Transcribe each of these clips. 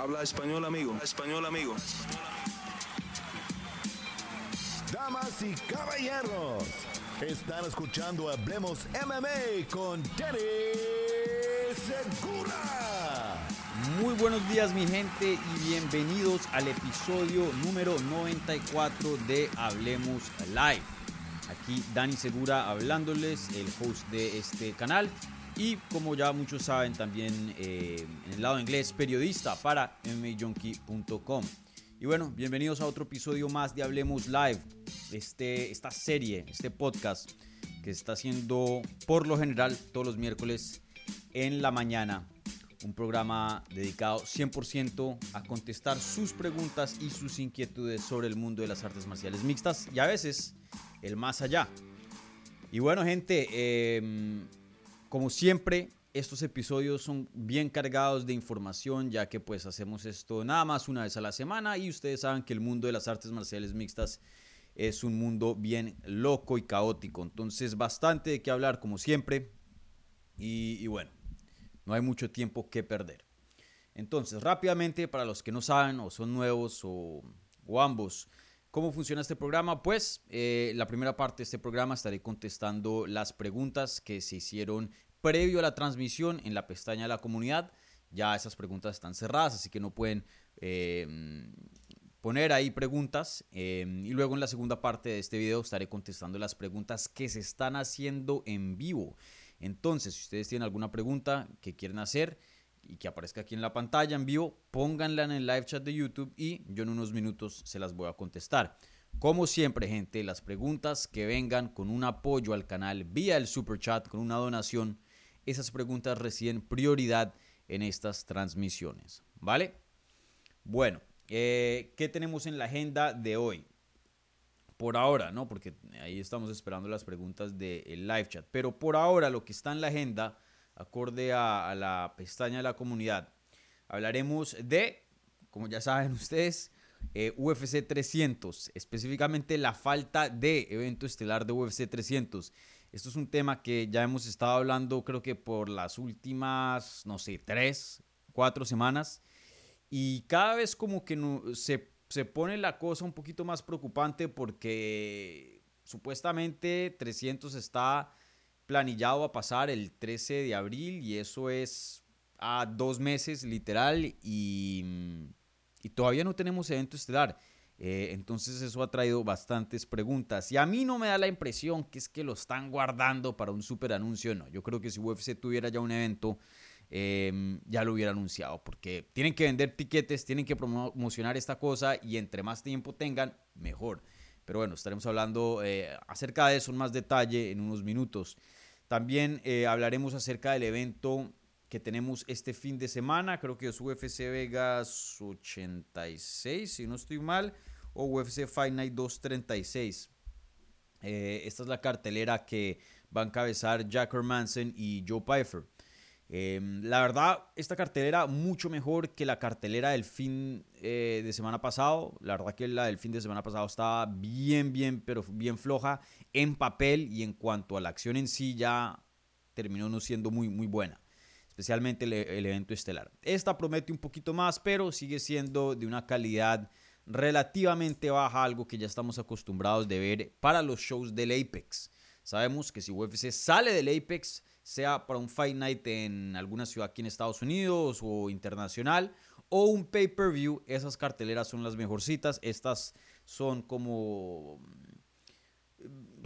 Habla español, amigo. español, amigo. Damas y caballeros, están escuchando Hablemos MMA con Danny Segura. Muy buenos días mi gente y bienvenidos al episodio número 94 de Hablemos Live. Aquí Dani Segura hablándoles, el host de este canal y como ya muchos saben también eh, en el lado inglés periodista para mmajunkie.com. Y bueno, bienvenidos a otro episodio más de Hablemos Live, este, esta serie, este podcast que está haciendo por lo general todos los miércoles en la mañana. Un programa dedicado 100% a contestar sus preguntas y sus inquietudes sobre el mundo de las artes marciales mixtas y a veces el más allá. Y bueno, gente, eh, como siempre, estos episodios son bien cargados de información, ya que pues hacemos esto nada más una vez a la semana y ustedes saben que el mundo de las artes marciales mixtas es un mundo bien loco y caótico. Entonces, bastante de qué hablar como siempre. Y, bueno, no hay mucho tiempo que perder. Entonces, rápidamente, para los que no saben o son nuevos o, ambos, ¿Cómo funciona este programa? Pues eh, la primera parte de este programa estaré contestando las preguntas que se hicieron previo a la transmisión en la pestaña de la comunidad. Ya esas preguntas están cerradas, así que no pueden em, poner ahí preguntas. Em, y luego en la segunda parte de este video estaré contestando las preguntas que se están haciendo en vivo. Entonces, si ustedes tienen alguna pregunta que quieren hacer, y que aparezca aquí en la pantalla en vivo, pónganla en el live chat de YouTube y yo en unos minutos se las voy a contestar. Como siempre, gente, las preguntas que vengan con un apoyo al canal vía el super chat, con una donación, esas preguntas reciben prioridad en estas transmisiones. ¿Vale? Bueno, eh, ¿qué tenemos en la agenda de hoy? Por ahora, ¿no? Porque ahí estamos esperando las preguntas del live chat. Pero por ahora lo que está en la agenda acorde a, la pestaña de la comunidad. Hablaremos de, como ya saben ustedes, eh, UFC 300, específicamente la falta de evento estelar de UFC 300. Esto es un tema que ya hemos estado hablando creo que por las últimas, no sé, tres, cuatro semanas. Y cada vez como que se, se pone la cosa un poquito más preocupante porque supuestamente 300 está planillado a pasar el 13 de abril y eso es a dos meses literal y, todavía no tenemos evento estelar. Eh, entonces eso ha traído bastantes preguntas y a mí no me da la impresión que es que lo están guardando para un super anuncio. No, yo creo que si UFC tuviera ya un evento em, ya lo hubiera anunciado porque tienen que vender tiquetes, tienen que promocionar esta cosa y entre más tiempo tengan, mejor. Pero bueno, estaremos hablando eh, acerca de eso en más detalle en unos minutos. También eh, hablaremos acerca del evento que tenemos este fin de semana. Creo que es UFC Vegas 86, si no estoy mal, o UFC Fight Night 236. Eh, esta es la cartelera que va a encabezar Jack Hermanson y Joe Pfeiffer. Em, la verdad, esta cartelera mucho mejor que la cartelera del fin eh, de semana pasado. La verdad que la del fin de semana pasado estaba bien, bien, pero bien floja en papel y en cuanto a la acción en sí ya terminó no siendo muy, muy buena. Especialmente el, el evento estelar. Esta promete un poquito más, pero sigue siendo de una calidad relativamente baja, algo que ya estamos acostumbrados de ver para los shows del Apex. Sabemos que si UFC sale del Apex, sea para un Fight Night en alguna ciudad aquí en Estados Unidos o internacional, o un pay-per-view, esas carteleras son las mejorcitas. Estas son como mm,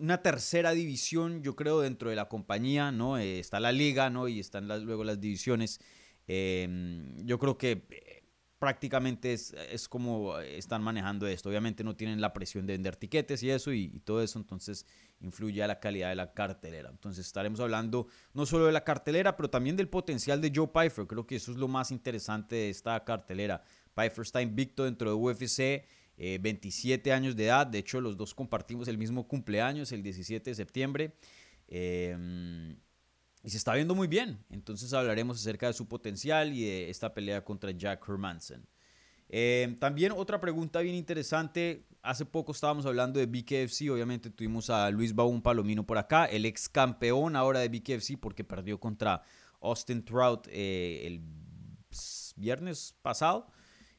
una tercera división, yo creo, dentro de la compañía, ¿no? Eh, está la liga, ¿no? Y están luego las divisiones. Em, yo creo que prácticamente es, es, como están manejando esto. Obviamente no tienen la presión de vender tiquetes y eso y, todo eso, entonces influye a la calidad de la cartelera. Entonces estaremos hablando no solo de la cartelera, pero también del potencial de Joe Pfeiffer. Creo que eso es lo más interesante de esta cartelera. Pfeiffer está invicto dentro de UFC, 27 eh, años de edad. De hecho, los dos compartimos el mismo cumpleaños, el 17 de septiembre. Eh, y se está viendo muy bien. Entonces hablaremos acerca de su potencial y de esta pelea contra Jack Hermanson. Eh, también otra pregunta bien interesante. Hace poco estábamos hablando de BKFC. Obviamente tuvimos a Luis Baum Palomino por acá, el ex campeón ahora de BKFC porque perdió contra Austin Trout eh, el viernes pasado.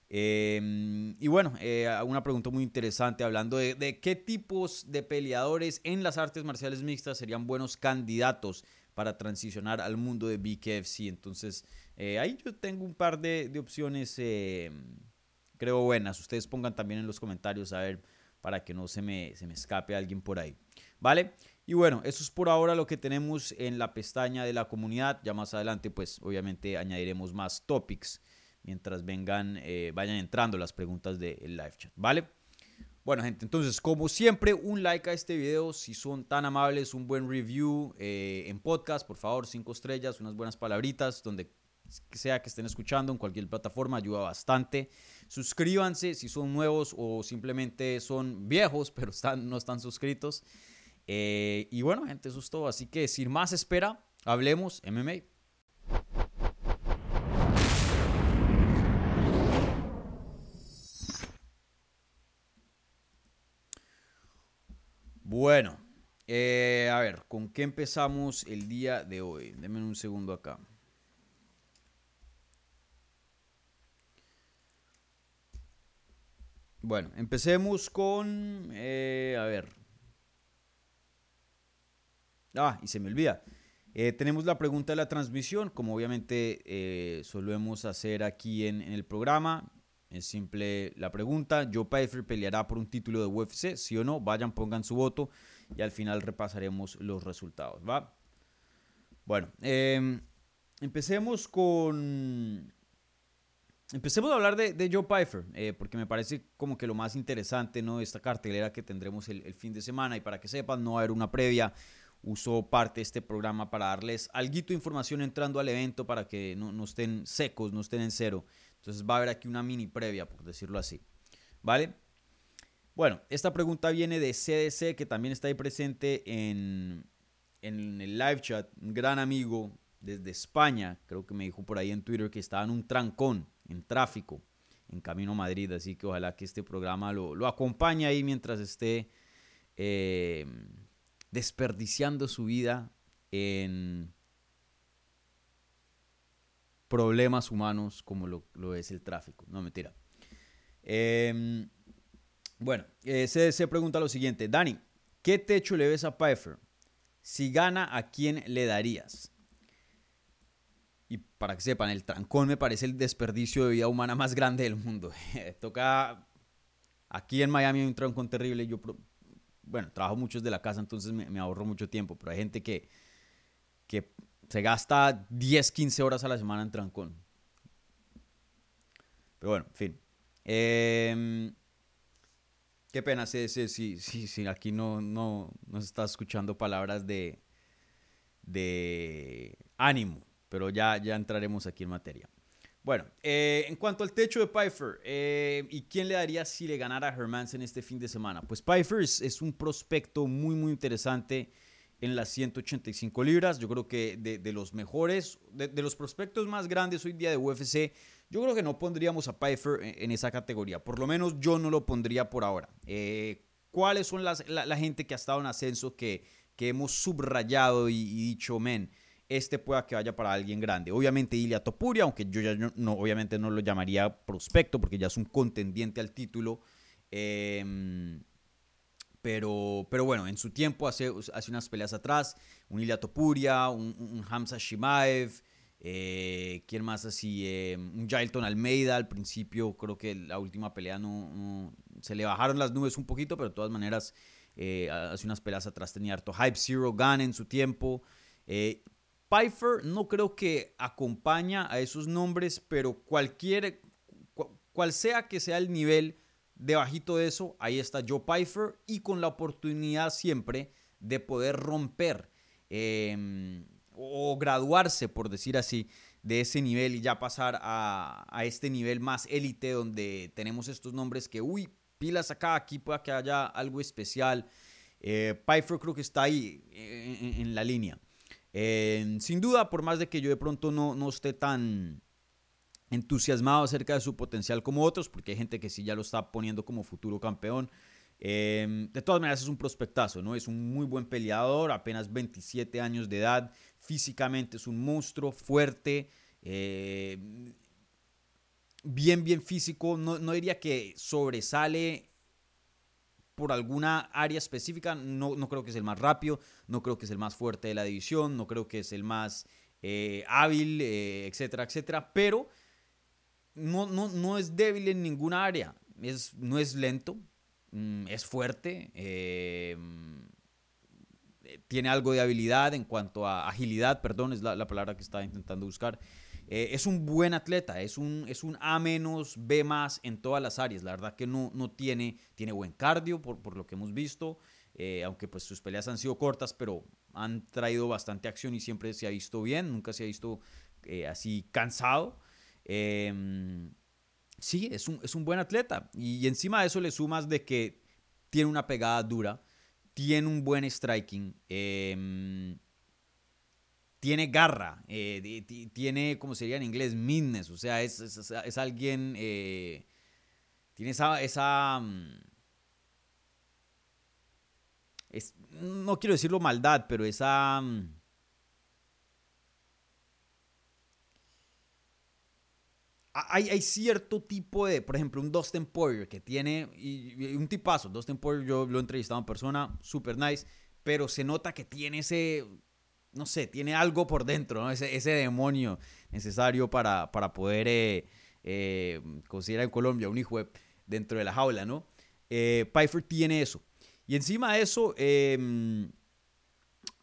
Em, y bueno, eh, una pregunta muy interesante hablando de, qué tipos de peleadores en las artes marciales mixtas serían buenos candidatos para transicionar al mundo de BKFC. Entonces, eh, ahí yo tengo un par de, opciones, em, creo buenas. Ustedes pongan también en los comentarios a ver para que no se me, se me escape alguien por ahí. ¿Vale? Y bueno, eso es por ahora lo que tenemos en la pestaña de la comunidad. Ya más adelante, pues obviamente añadiremos más topics mientras vengan, eh, vayan entrando las preguntas del live chat, ¿vale? Bueno, gente, entonces, como siempre, un like a este video. Si son tan amables, un buen review eh, en podcast, por favor, cinco estrellas, unas buenas palabritas, donde sea que estén escuchando, en cualquier plataforma, ayuda bastante. Suscríbanse si son nuevos o simplemente son viejos, pero están, no están suscritos. Eh, y bueno, gente, eso es todo. Así que sin más espera, hablemos MMA. Bueno, eh, a ver, ¿con qué empezamos el día de hoy? Denme un segundo acá. Bueno, empecemos con, eh, a ver. Ah, y se me olvida. Eh, tenemos la pregunta de la transmisión, como obviamente solemos hacer aquí en, en, el programa. Es simple la pregunta. Joe Pfeiffer peleará por un título de UFC, sí o no. Vayan, pongan su voto y al final repasaremos los resultados, ¿va? Bueno, em, empecemos con... Empecemos a hablar de, Joe Pfeiffer, eh, porque me parece como que lo más interesante, ¿no? Esta cartelera que tendremos el, fin de semana. Y para que sepan, no va a haber una previa. Uso parte de este programa para darles algo de información entrando al evento para que no, no estén secos, no estén en cero. Entonces va a haber aquí una mini previa, por decirlo así. ¿Vale? Bueno, esta pregunta viene de CDC, que también está ahí presente en, en el live chat. Un gran amigo desde España, creo que me dijo por ahí en Twitter que estaba en un trancón, en tráfico, en camino a Madrid. Así que ojalá que este programa lo, lo acompañe ahí mientras esté eh, desperdiciando su vida en problemas humanos como lo, es el tráfico. No, mentira. Em, bueno, eh, se, pregunta lo siguiente. Dani, ¿qué techo le ves a Pfeiffer? Si gana, ¿a quién le darías? Y para que sepan, el trancón me parece el desperdicio de vida humana más grande del mundo. Toca... Aquí en Miami hay un trancón terrible. Yo, bueno, trabajo mucho desde la casa, entonces me, me ahorro mucho tiempo. Pero hay gente que, que se gasta 10, 15 horas a la semana en trancón. Pero bueno, en fin. Em, qué pena si, si, aquí no, no, no se está escuchando palabras de, de ánimo, pero ya, ya entraremos aquí en materia. Bueno, eh, en cuanto al techo de Pfeiffer, eh, ¿y quién le daría si le ganara a Hermansen este fin de semana? Pues Pfeiffer es un prospecto muy, muy interesante en las 185 libras. Yo creo que de, los mejores, de, los prospectos más grandes hoy día de UFC, yo creo que no pondríamos a Pfeiffer en, esa categoría. Por lo menos yo no lo pondría por ahora. Eh, ¿Cuáles son las, la, gente que ha estado en ascenso que, que hemos subrayado y, dicho, men, este pueda que vaya para alguien grande? Obviamente Ilia Topuria, aunque yo ya no, obviamente no lo llamaría prospecto porque ya es un contendiente al título. Eh, pero, pero bueno, en su tiempo, hace, hace unas peleas atrás, un Ilya Topuria, un, Hamza Shimaev, eh, ¿quién más así? Eh, un Jailton Almeida al principio, creo que la última pelea no, se le bajaron las nubes un poquito, pero de todas maneras, eh, hace unas peleas atrás tenía harto hype. Zero Gun en su tiempo. Eh, Pfeiffer no creo que acompaña a esos nombres, pero cualquier, cual sea que sea el nivel Debajito de eso, ahí está Joe Pfeiffer y con la oportunidad siempre de poder romper em, o graduarse, por decir así, de ese nivel y ya pasar a, este nivel más élite donde tenemos estos nombres que, uy, pilas acá, aquí pueda que haya algo especial. Eh, Pfeiffer creo que está ahí en, la línea. Em, sin duda, por más de que yo de pronto no, no esté tan entusiasmado acerca de su potencial como otros, porque hay gente que sí ya lo está poniendo como futuro campeón. Em, de todas maneras es un prospectazo, ¿no? Es un muy buen peleador, apenas 27 años de edad, físicamente es un monstruo fuerte. Eh, bien, bien físico. No, no diría que sobresale por alguna área específica. No, no creo que es el más rápido, no creo que es el más fuerte de la división, no creo que es el más eh, hábil, eh, etcétera, etcétera. Pero no, no, no es débil en ninguna área. Es, no es lento, mm, es fuerte. Eh, tiene algo de habilidad en cuanto a agilidad, perdón, es la, palabra que estaba intentando buscar. Eh, es un buen atleta, es un, es un A menos, B más en todas las áreas. La verdad que no, no tiene, tiene buen cardio por, por lo que hemos visto, eh, aunque pues sus peleas han sido cortas, pero han traído bastante acción y siempre se ha visto bien, nunca se ha visto así cansado. Em, sí, es un, es un buen atleta. Y encima de eso le sumas de que tiene una pegada dura tiene un buen striking, em, tiene garra, eh, tiene, como sería en inglés, meanness, o sea, es, es, alguien, eh, tiene esa, esa mm, no quiero decirlo maldad, pero esa... Hay, cierto tipo de, por ejemplo, un Dustin Poirier que tiene, y, un tipazo, Dustin Poirier yo lo he entrevistado en persona, super nice, pero se nota que tiene ese, no sé, tiene algo por dentro, ese, ese demonio necesario para, para poder, eh, eh, considerar en Colombia, un hijo dentro de la jaula, ¿no? Eh, Pfeiffer tiene eso. Y encima de eso, eh,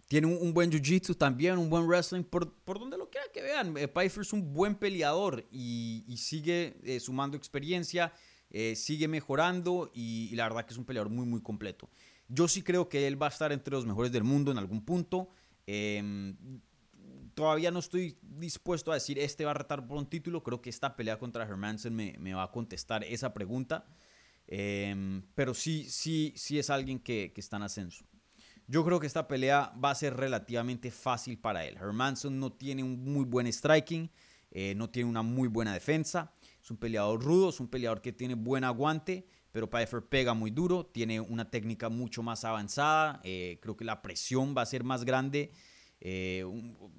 tiene un, buen jiu-jitsu también, un buen wrestling, por, por donde lo quiera que vean. Eh, Pfeiffer es un buen peleador y, sigue eh, sumando experiencia, eh, sigue mejorando y, la verdad que es un peleador muy, muy completo. Yo sí creo que él va a estar entre los mejores del mundo en algún punto. Em, todavía no estoy dispuesto a decir este va a retar por un título. Creo que esta pelea contra Hermansen me, me va a contestar esa pregunta. Em, pero sí, sí, sí es alguien que, que está en ascenso. Yo creo que esta pelea va a ser relativamente fácil para él. Hermanson no tiene un muy buen striking, eh, no tiene una muy buena defensa. Es un peleador rudo, es un peleador que tiene buen aguante, pero Pfeiffer pega muy duro, tiene una técnica mucho más avanzada. Eh, creo que la presión va a ser más grande. Eh,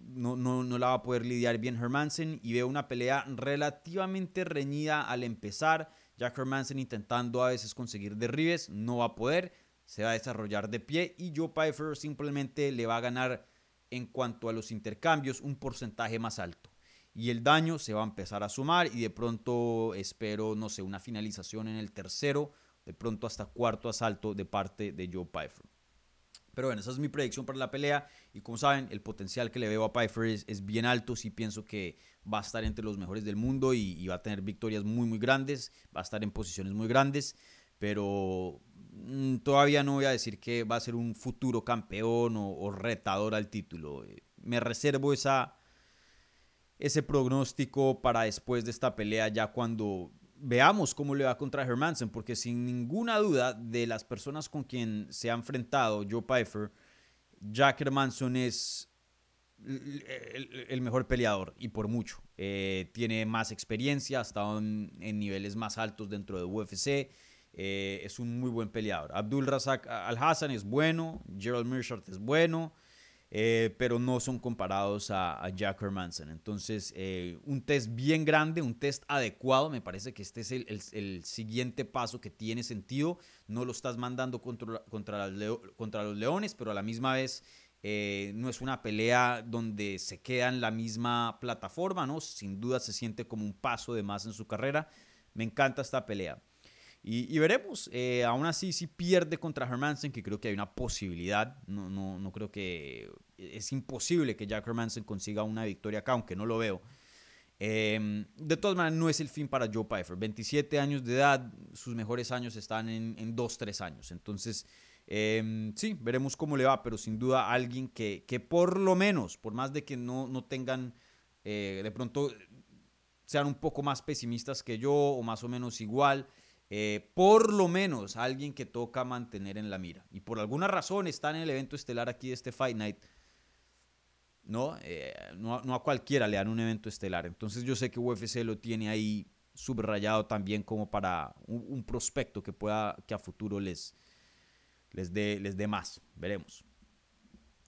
no, no, no, la va a poder lidiar bien Hermansen y veo una pelea relativamente reñida al empezar. Jack Hermansen intentando a veces conseguir derribes, no va a poder se va a desarrollar de pie y Joe Pfeiffer simplemente le va a ganar en cuanto a los intercambios un porcentaje más alto. Y el daño se va a empezar a sumar y de pronto espero, no sé, una finalización en el tercero, de pronto hasta cuarto asalto de parte de Joe Pfeiffer. Pero bueno, esa es mi predicción para la pelea. Y como saben, el potencial que le veo a Pfeiffer es, bien alto. Sí pienso que va a estar entre los mejores del mundo y, y, va a tener victorias muy, muy grandes. Va a estar en posiciones muy grandes. Pero todavía no voy a decir que va a ser un futuro campeón o, retador al título. Eh, me reservo esa, ese pronóstico para después de esta pelea, ya cuando veamos cómo le va contra Hermansen, porque sin ninguna duda de las personas con quien se ha enfrentado Joe Pfeiffer, Jack Hermanson es el, mejor peleador y por mucho. Eh, tiene más experiencia, ha estado en, en niveles más altos dentro de UFC eh, es un muy buen peleador. Abdul Razak Al-Hassan es bueno, Gerald Mearshart es bueno, eh, pero no son comparados a, Jack Hermanson. Entonces, eh, un test bien grande, un test adecuado. Me parece que este es el, siguiente paso que tiene sentido. No lo estás mandando contra, contra, contra los Leones, pero a la misma vez no es una pelea donde se queda en la misma plataforma, ¿no? Sin duda se siente como un paso de más en su carrera. Me encanta esta pelea. Y, veremos. Eh, aún así, si pierde contra Hermansen, que creo que hay una posibilidad. No, no, no creo que. Es imposible que Jack Hermansen consiga una victoria acá, aunque no lo veo. Em, de todas maneras, no es el fin para Joe Pfeiffer. 27 años de edad, sus mejores años están en, en 2-3 años. Entonces, em, sí, veremos cómo le va, pero sin duda alguien que, que por lo menos, por más de que no, no tengan, eh, de pronto sean un poco más pesimistas que yo o más o menos igual, eh, por lo menos alguien que toca mantener en la mira. Y por alguna razón está en el evento estelar aquí de este Fight Night. ¿no? Eh, no, a cualquiera le dan un evento estelar. Entonces yo sé que UFC lo tiene ahí subrayado también como para un, prospecto que pueda, que a futuro les, les dé les dé más. Veremos.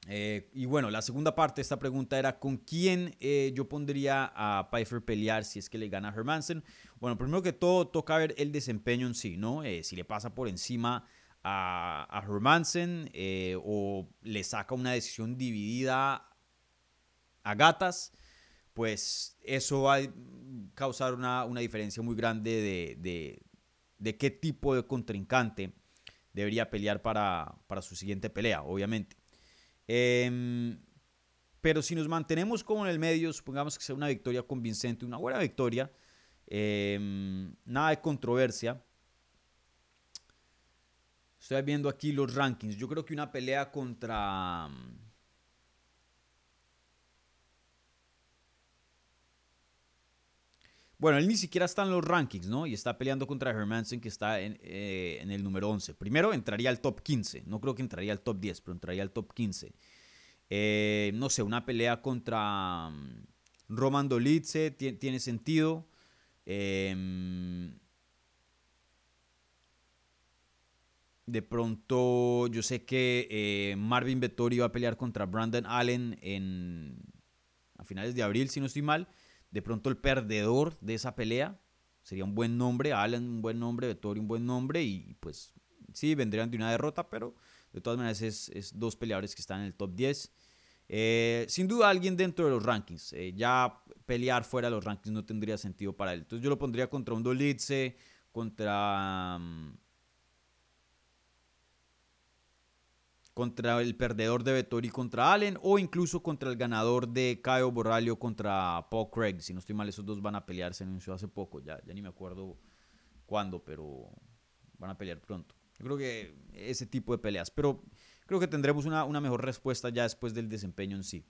Eh, y bueno, la segunda parte de esta pregunta era con quién eh, yo pondría a Pfeiffer pelear si es que le gana a Hermansen. Bueno, primero que todo toca ver el desempeño en sí, ¿no? Eh, si le pasa por encima a, Hermansen o le saca una decisión dividida a gatas, pues eso va a causar una, diferencia muy grande de, de, qué tipo de contrincante debería pelear para, para su siguiente pelea, obviamente. Em, pero si nos mantenemos como en el medio, supongamos que sea una victoria convincente, una buena victoria, em, nada de controversia. Estoy viendo aquí los rankings. Yo creo que una pelea contra... Bueno, él ni siquiera está en los rankings, ¿no? Y está peleando contra Hermansen, que está en, eh, el número 11. Primero entraría al top 15. No creo que entraría al top 10, pero entraría al top 15. Eh, no sé, una pelea contra mm, Roman Dolitze tiene sentido. Em, de pronto, yo sé que eh, Marvin Vettori va a pelear contra Brandon Allen en, a finales de abril, si no estoy mal de pronto el perdedor de esa pelea sería un buen nombre, Allen un buen nombre, Vettori un buen nombre y pues sí, vendrían de una derrota, pero de todas maneras es, dos peleadores que están en el top 10. Eh, sin duda alguien dentro de los rankings. Eh, ya pelear fuera de los rankings no tendría sentido para él. Entonces yo lo pondría contra un Dolitze, contra... Mm, contra el perdedor de Vettori contra Allen o incluso contra el ganador de Caio Borralio contra Paul Craig. Si no estoy mal, esos dos van a pelear, se anunció hace poco, ya, ya ni me acuerdo cuándo, pero van a pelear pronto. Yo creo que ese tipo de peleas, pero creo que tendremos una, mejor respuesta ya después del desempeño en sí.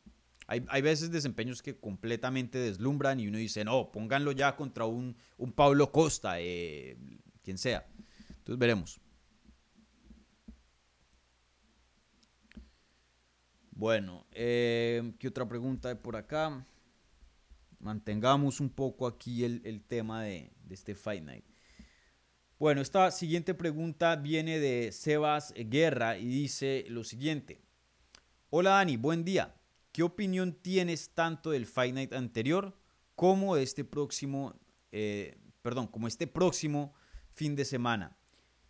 Hay, hay, veces desempeños que completamente deslumbran y uno dice, no, pónganlo ya contra un, un Pablo Costa, eh, quien sea. Entonces veremos. Bueno, eh, ¿qué otra pregunta hay por acá? Mantengamos un poco aquí el, tema de, este Fight Night. Bueno, esta siguiente pregunta viene de Sebas Guerra y dice lo siguiente. Hola Dani, buen día. ¿Qué opinión tienes tanto del Fight Night anterior como de este próximo, eh, perdón, como este próximo fin de semana?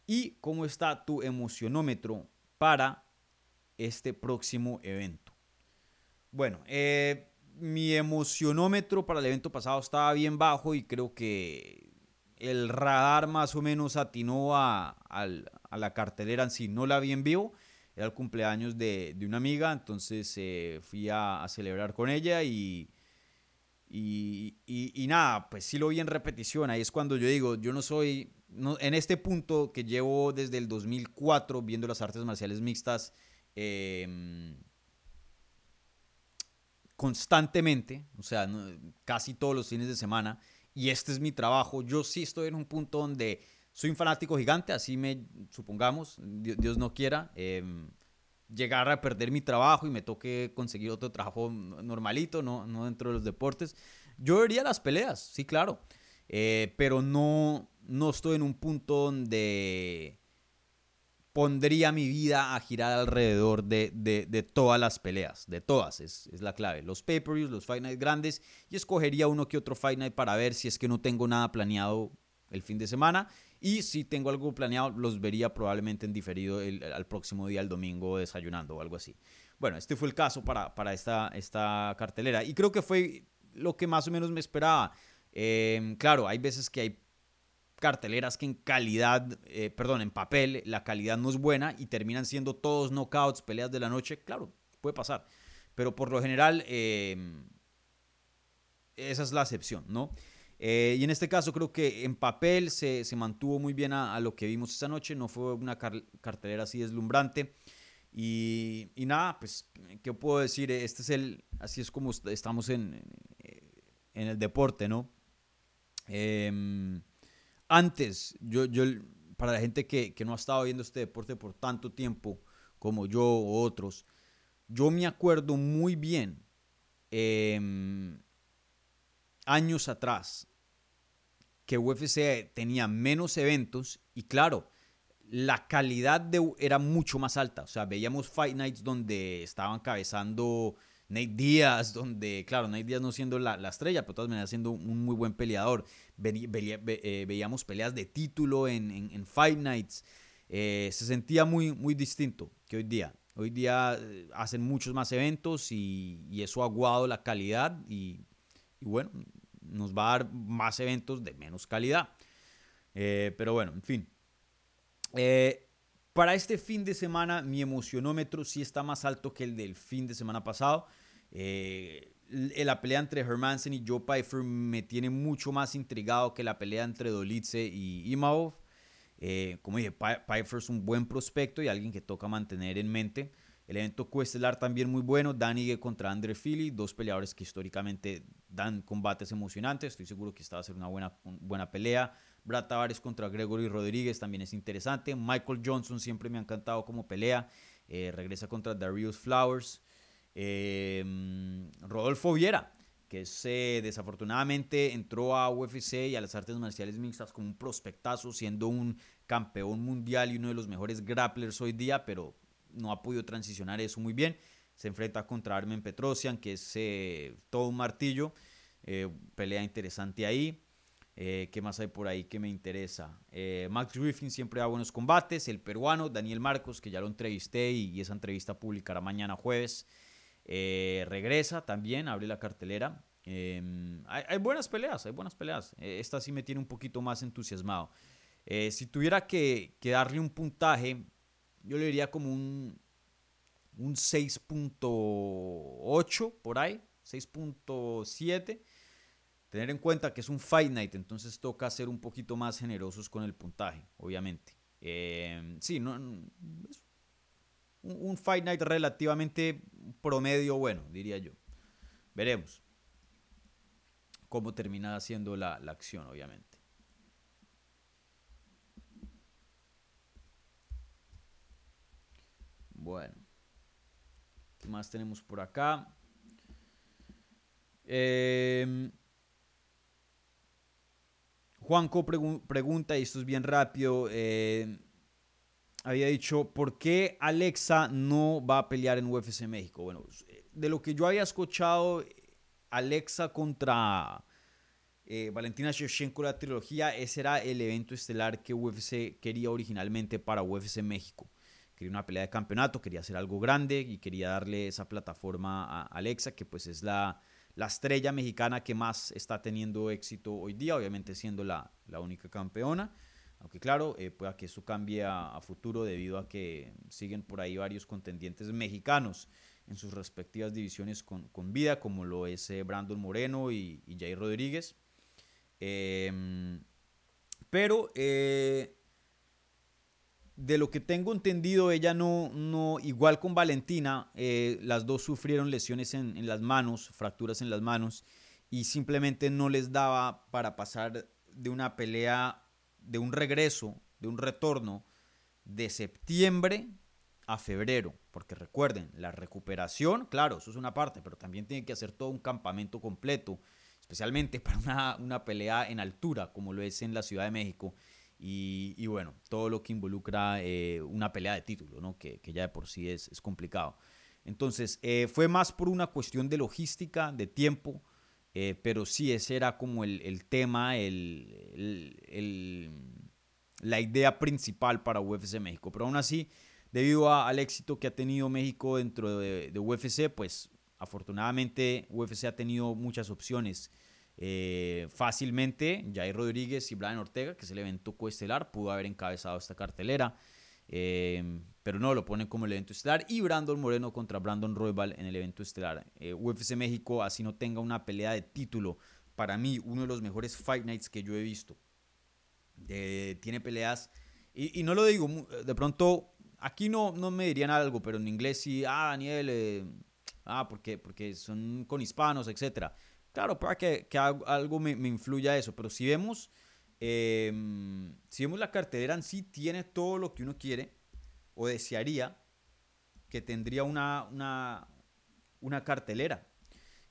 ¿Y cómo está tu emocionómetro para este próximo evento. Bueno, eh, mi emocionómetro para el evento pasado estaba bien bajo y creo que el radar más o menos atinó a, la cartelera en sí. No la vi en vivo, era el cumpleaños de, una amiga, entonces eh, fui a, celebrar con ella y, y, nada, pues sí lo vi en repetición. Ahí es cuando yo digo, yo no soy, en este punto que llevo desde el 2004 viendo las artes marciales mixtas, Em, constantemente, o sea, casi todos los fines de semana, y este es mi trabajo. Yo sí estoy en un punto donde soy un fanático gigante, así me supongamos, Dios, no quiera, em, llegar a perder mi trabajo y me toque conseguir otro trabajo normalito, no, no dentro de los deportes. Yo vería las peleas, sí, claro, eh, pero no, no estoy en un punto donde pondría mi vida a girar alrededor de, de, todas las peleas, de todas, es, es la clave. Los pay-per-views, los Fight grandes, y escogería uno que otro Fight Night para ver si es que no tengo nada planeado el fin de semana. Y si tengo algo planeado, los vería probablemente en diferido el, al próximo día, el domingo, desayunando o algo así. Bueno, este fue el caso para, para esta, esta cartelera. Y creo que fue lo que más o menos me esperaba. Eh, claro, hay veces que hay carteleras que en calidad, eh, perdón, en papel, la calidad no es buena y terminan siendo todos knockouts, peleas de la noche, claro, puede pasar. Pero por lo general, em, esa es la excepción, ¿no? Eh, y en este caso creo que en papel se, mantuvo muy bien a, lo que vimos esa noche, no fue una cartelera así deslumbrante. Y, nada, pues, ¿qué puedo decir? Este es el, así es como estamos en, en el deporte, ¿no? Eh, antes, yo, yo para la gente que, no ha estado viendo este deporte por tanto tiempo como yo o otros, yo me acuerdo muy bien em, años atrás que UFC tenía menos eventos y claro, la calidad de, era mucho más alta. O sea, veíamos Fight Nights donde estaban cabezando Nate Díaz, donde, claro, Nate Díaz no siendo la, estrella, pero todas maneras siendo un muy buen peleador. Eh, veíamos peleas de título en, Fight Nights. Eh, se sentía muy, muy distinto que hoy día. Hoy día eh, hacen muchos más eventos y, eso ha aguado la calidad y, bueno, nos va a dar más eventos de menos calidad. pero bueno, en fin. para este fin de semana mi emocionómetro sí está más alto que el del fin de semana pasado. Eh, la pelea entre Hermansen y Joe Pfeiffer me tiene mucho más intrigado que la pelea entre Dolitze y Imavov. Eh, como dije, Pfeiffer es un buen prospecto y alguien que toca mantener en mente. El evento cuestelar también muy bueno. Danny contra Andre Philly, dos peleadores que históricamente dan combates emocionantes. Estoy seguro que esta va a ser una buena, buena pelea. Brad Tavares contra Gregory Rodríguez también es interesante. Michael Johnson siempre me ha encantado como pelea. Eh, regresa contra Darius Flowers. Em, Rodolfo Viera, que desafortunadamente entró a UFC y a las artes marciales mixtas como un prospectazo, siendo un campeón mundial y uno de los mejores grapplers hoy día, pero no ha podido transicionar eso muy bien. Se enfrenta contra Armen Petrosian, que es eh, todo un martillo. Eh, pelea interesante ahí. Eh, ¿Qué más hay por ahí que me interesa? Max Griffin siempre da buenos combates. El peruano Daniel Marcos, que ya lo entrevisté y esa entrevista publicará mañana jueves. Eh, regresa también, abre la cartelera. Em, hay, buenas peleas, hay buenas peleas. Eh, esta sí me tiene un poquito más entusiasmado. Eh, si tuviera que, darle un puntaje, yo le diría como un, un 6.8 por ahí, 6.7. Tener en cuenta que es un Fight Night, entonces toca ser un poquito más generosos con el puntaje, obviamente. Em, sí, no, es un, Fight Night relativamente promedio bueno, diría yo. Veremos cómo termina siendo la, acción, obviamente. Bueno, ¿qué más tenemos por acá? Eh, Juanco pregunta, y esto es bien rápido, eh, había dicho, ¿por qué Alexa no va a pelear en UFC México? Bueno, de lo que yo había escuchado, Alexa contra eh, Valentina Shevchenko, la trilogía, ese era el evento estelar que UFC quería originalmente para UFC México. Quería una pelea de campeonato, quería hacer algo grande y quería darle esa plataforma a Alexa, que pues es la, la estrella mexicana que más está teniendo éxito hoy día, obviamente siendo la, la única campeona. Aunque claro, eh, pueda que eso cambie a, futuro debido a que siguen por ahí varios contendientes mexicanos en sus respectivas divisiones con, vida, como lo es eh, Brandon Moreno y, Jair Rodríguez. Em, pero eh, de lo que tengo entendido, ella no, no igual con Valentina, las dos sufrieron lesiones en, en las manos, fracturas en las manos, y simplemente no les daba para pasar de una pelea de un regreso, de un retorno de septiembre a febrero, porque recuerden, la recuperación, claro, eso es una parte, pero también tiene que hacer todo un campamento completo, especialmente para una, pelea en altura, como lo es en la Ciudad de México, y, bueno, todo lo que involucra eh, una pelea de título, ¿no? que, ya de por sí es, complicado. Entonces, eh, fue más por una cuestión de logística, de tiempo, eh, pero sí, ese era como el, tema, el, la idea principal para UFC México. Pero aún así, debido al éxito que ha tenido México dentro de, UFC, pues afortunadamente UFC ha tenido muchas opciones. Eh, fácilmente, Jair Rodríguez y Brian Ortega, que es el evento coestelar, pudo haber encabezado esta cartelera. Eh, pero no, lo ponen como el evento estelar. Y Brandon Moreno contra Brandon Roybal en el evento estelar. Eh, UFC México, así no tenga una pelea de título, para mí uno de los mejores Fight Nights que yo he visto. tiene peleas, y, no lo digo, de pronto, aquí no, no me dirían algo, pero en inglés sí, ah, Daniel, eh, ah, porque, porque son con hispanos, etc. Claro, para que, que algo me, me, influya eso, pero si vemos, em, si vemos la cartelera en sí, tiene todo lo que uno quiere o desearía que tendría una, una, una cartelera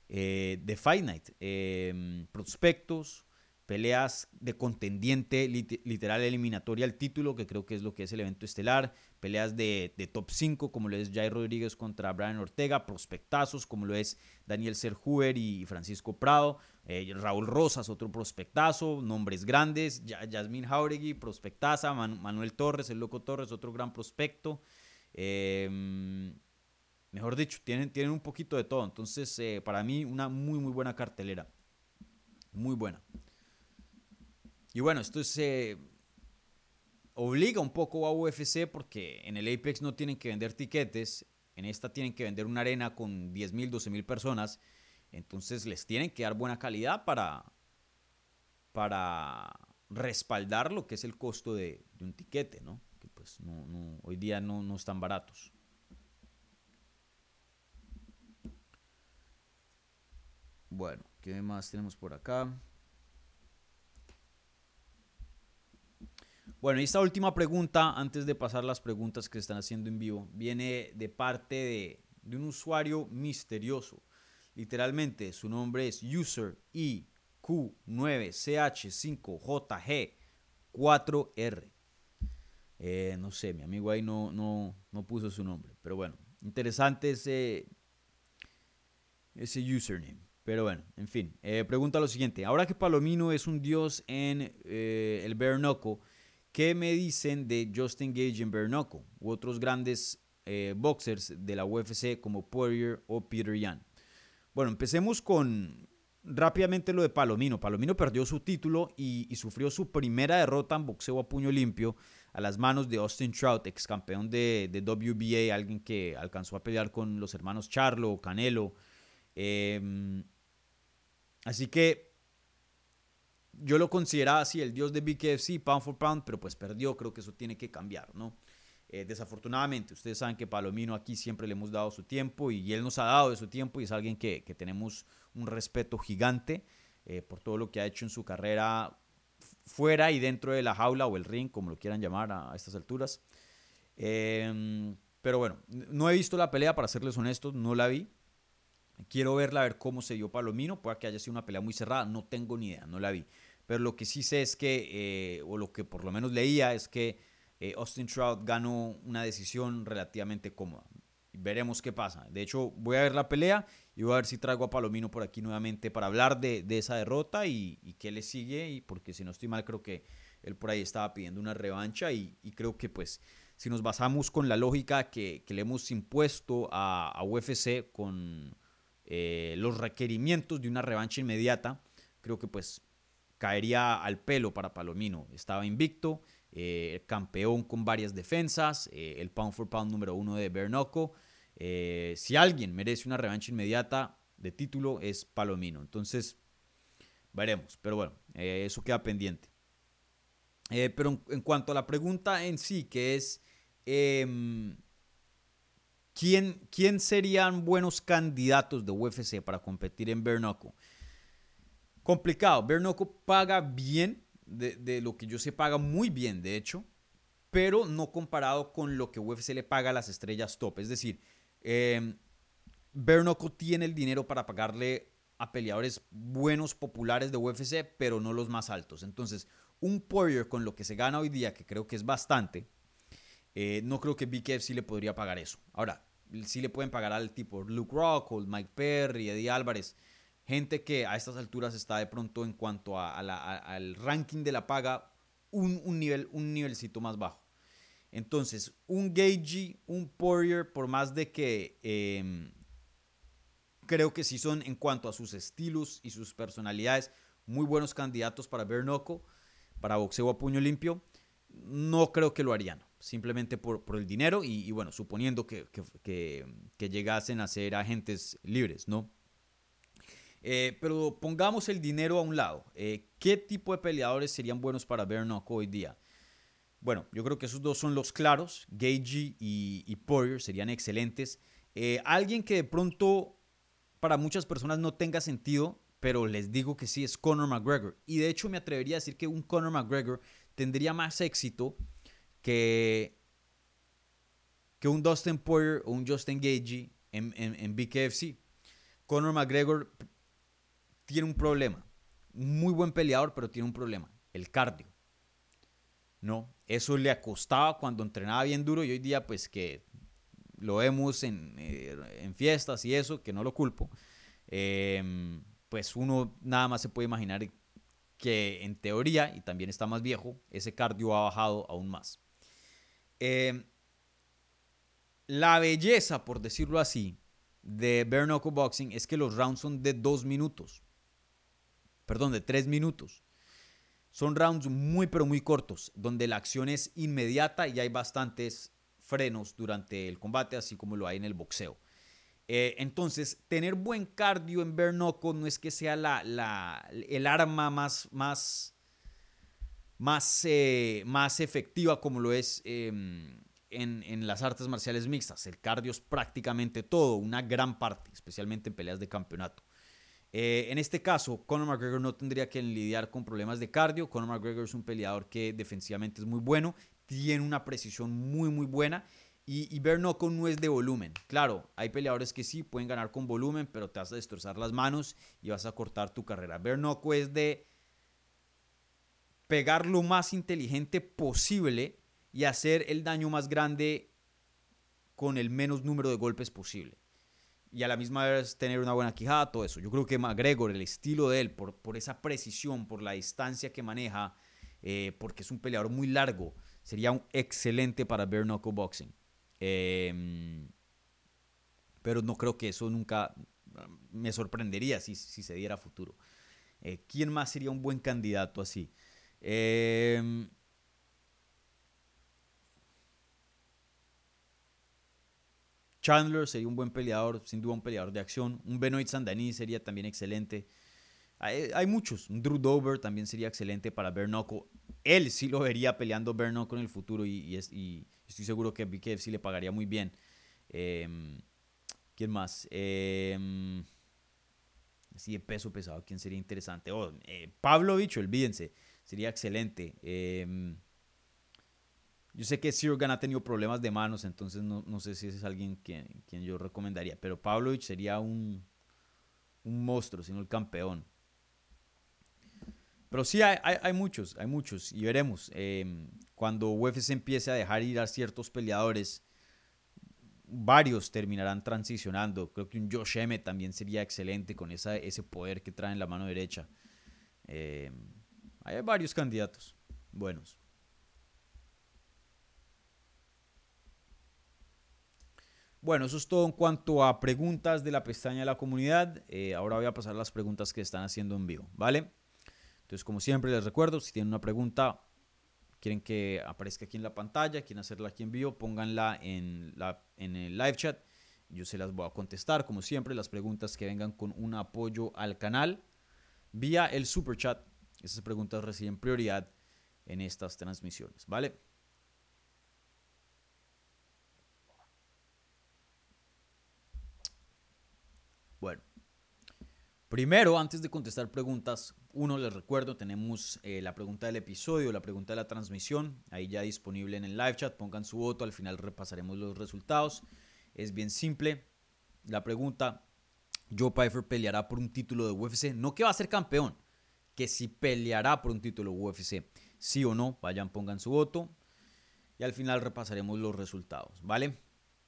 eh, de Fight Night. Em, prospectos, peleas de contendiente literal eliminatoria al título, que creo que es lo que es el evento estelar, peleas de, top 5, como lo es Jair Rodríguez contra Brian Ortega, prospectazos, como lo es Daniel Serhuber y Francisco Prado, eh, Raúl Rosas, otro prospectazo, nombres grandes, Yasmín Jauregui, prospectaza, Manuel Torres, el Loco Torres, otro gran prospecto. Em, mejor dicho, tienen, tienen un poquito de todo, entonces eh, para mí una muy, muy buena cartelera, muy buena. Y bueno, esto se obliga un poco a UFC porque en el Apex no tienen que vender tiquetes, en esta tienen que vender una arena con 10 mil, 12 mil personas, entonces les tienen que dar buena calidad para, para respaldar lo que es el costo de, un tiquete, ¿no? Que pues no, hoy día no, están baratos. Bueno, ¿qué más tenemos por acá? Bueno, y esta última pregunta, antes de pasar las preguntas que se están haciendo en vivo, viene de parte de, un usuario misterioso. Literalmente, su nombre es user IQ9CH5JG4R. Eh, no sé, mi amigo ahí no, no, no, puso su nombre. Pero bueno, interesante ese, ese username. Pero bueno, en fin. Eh, pregunta lo siguiente. Ahora que Palomino es un dios en eh, el Bernoco, ¿Qué me dicen de Justin Gage en Bernoco u otros grandes boxers de la UFC como Poirier o Peter Yan? Bueno, empecemos con rápidamente lo de Palomino. Palomino perdió su título y, sufrió su primera derrota en boxeo a puño limpio a las manos de Austin Trout, ex campeón de, WBA, alguien que alcanzó a pelear con los hermanos Charlo, Canelo. Em, así que yo lo consideraba así, el dios de BKFC, pound for pound, pero pues perdió, creo que eso tiene que cambiar, ¿no? Eh, desafortunadamente, ustedes saben que Palomino aquí siempre le hemos dado su tiempo y, él nos ha dado de su tiempo y es alguien que, tenemos un respeto gigante eh, por todo lo que ha hecho en su carrera fuera y dentro de la jaula o el ring, como lo quieran llamar a, estas alturas. Em, pero bueno, no he visto la pelea, para serles honestos, no la vi. Quiero verla, a ver cómo se dio Palomino. Puede que haya sido una pelea muy cerrada, no tengo ni idea, no la vi. Pero lo que sí sé es que, eh, o lo que por lo menos leía, es que eh, Austin Trout ganó una decisión relativamente cómoda. Veremos qué pasa. De hecho, voy a ver la pelea y voy a ver si traigo a Palomino por aquí nuevamente para hablar de, esa derrota y, qué le sigue. Y porque si no estoy mal, creo que él por ahí estaba pidiendo una revancha y, creo que pues si nos basamos con la lógica que, le hemos impuesto a, UFC con eh, los requerimientos de una revancha inmediata, creo que pues caería al pelo para Palomino. Estaba invicto, eh, campeón con varias defensas, eh, el pound for pound número uno de Bernoco. Eh, si alguien merece una revancha inmediata de título es Palomino. Entonces, veremos. Pero bueno, eso queda pendiente. pero en, cuanto a la pregunta en sí, que es... Em, ¿quién, ¿Quién serían buenos candidatos de UFC para competir en Bernoco? complicado. Bernoco paga bien, de, lo que yo sé, paga muy bien, de hecho, pero no comparado con lo que UFC le paga a las estrellas top. Es decir, eh, tiene el dinero para pagarle a peleadores buenos, populares de UFC, pero no los más altos. Entonces, un Poirier con lo que se gana hoy día, que creo que es bastante, eh, no creo que BKF sí le podría pagar eso. Ahora, sí le pueden pagar al tipo Luke Rockhold, Mike Perry, Eddie Álvarez, gente que a estas alturas está de pronto en cuanto al ranking de la paga un, nivel, un nivelcito más bajo. Entonces, un Gagey, un Poirier, por más de que em, creo que sí son en cuanto a sus estilos y sus personalidades muy buenos candidatos para Bernoco, para boxeo a puño limpio, no creo que lo harían, simplemente por, el dinero y, bueno, suponiendo que llegasen a ser agentes libres, ¿no? Eh, pero pongamos el dinero a un lado. Eh, ¿Qué tipo de peleadores serían buenos para Bernock hoy día? Bueno, yo creo que esos dos son los claros. Gagey y, Poirier serían excelentes. Eh, alguien que de pronto para muchas personas no tenga sentido, pero les digo que sí, es Conor McGregor. Y de hecho me atrevería a decir que un Conor McGregor tendría más éxito que, que un Dustin Poirier o un Justin Gagey en, en, en BKFC. Conor McGregor tiene un problema. muy buen peleador, pero tiene un problema, el cardio. ¿No? Eso le acostaba cuando entrenaba bien duro y hoy día pues que lo vemos en, eh, fiestas y eso, que no lo culpo, em, pues uno nada más se puede imaginar que en teoría, y también está más viejo, ese cardio ha bajado aún más. Em, la belleza, por decirlo así, de Bare Boxing es que los rounds son de dos minutos. Perdón, de tres minutos. Son rounds muy, pero muy cortos, donde la acción es inmediata y hay bastantes frenos durante el combate, así como lo hay en el boxeo. Eh, entonces, tener buen cardio en Bare no es que sea la, el arma más, más, más, eh, más efectiva como lo es em, en, las artes marciales mixtas. El cardio es prácticamente todo, una gran parte, especialmente en peleas de campeonato. Eh, en este caso, Conor McGregor no tendría que lidiar con problemas de cardio. Conor McGregor es un peleador que defensivamente es muy bueno, tiene una precisión muy, muy buena. Y, y no es de volumen. Claro, hay peleadores que sí pueden ganar con volumen, pero te vas a destrozar las manos y vas a cortar tu carrera. Bernoco es de pegar lo más inteligente posible y hacer el daño más grande con el menos número de golpes posible. Y a la misma vez tener una buena quijada, todo eso. Yo creo que McGregor, el estilo de él, por, por esa precisión, por la distancia que maneja, eh, porque es un peleador muy largo, sería un excelente para bare knuckle boxing. Em, pero no creo que eso nunca me sorprendería si, si se diera futuro. Eh, ¿Quién más sería un buen candidato así? Eh, Chandler sería un buen peleador, sin duda un peleador de acción. Un Benoit Sandani sería también excelente. Hay, muchos. Un Drew Dover también sería excelente para Bernoco. Él sí lo vería peleando Bernoco en el futuro y, estoy seguro que BKF sí le pagaría muy bien. Em, ¿Quién más? Eh, así de peso pesado, ¿quién sería interesante? Oh, eh, Pavlovich, olvídense, sería excelente. Eh, yo sé que Sirgan ha tenido problemas de manos, entonces no, sé si ese es alguien quien, quien yo recomendaría. Pero Pavlovich sería un, un monstruo, sino el campeón. Pero sí, hay, hay, muchos, hay muchos. Y veremos. Em, cuando UFC empiece a dejar ir a ciertos peleadores, varios terminarán transicionando. Creo que un Josh M también sería excelente con esa, ese poder que trae en la mano derecha. Em, hay varios candidatos buenos. Bueno, eso es todo en cuanto a preguntas de la pestaña de la comunidad. Eh, ahora voy a pasar las preguntas que están haciendo en vivo, ¿vale? Entonces, como siempre, les recuerdo, si tienen una pregunta, quieren que aparezca aquí en la pantalla, quieren hacerla aquí en vivo, pónganla en, la, en el live chat. Yo se las voy a contestar, como siempre, las preguntas que vengan con un apoyo al canal vía el super chat. Esas preguntas reciben prioridad en estas transmisiones, ¿vale? Bueno, primero, antes de contestar preguntas, uno, les recuerdo, tenemos eh, la pregunta del episodio, la pregunta de la transmisión, ahí ya disponible en el live chat, pongan su voto, al final repasaremos los resultados. Es bien simple. La pregunta, Joe Pfeiffer peleará por un título de UFC, no que va a ser campeón, que si peleará por un título UFC, sí o no, vayan, pongan su voto. Y al final repasaremos los resultados, ¿vale?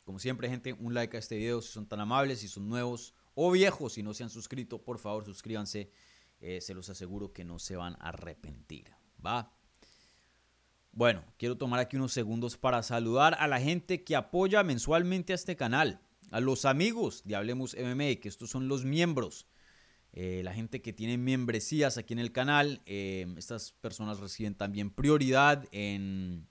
Como siempre, gente, un like a este video si son tan amables, si son nuevos o viejos, si no se han suscrito, por favor suscríbanse. Eh, se los aseguro que no se van a arrepentir. ¿Va? Bueno, quiero tomar aquí unos segundos para saludar a la gente que apoya mensualmente a este canal, a los amigos de Hablemos MMA, que estos son los miembros, eh, la gente que tiene membresías aquí en el canal. Eh, estas personas reciben también prioridad en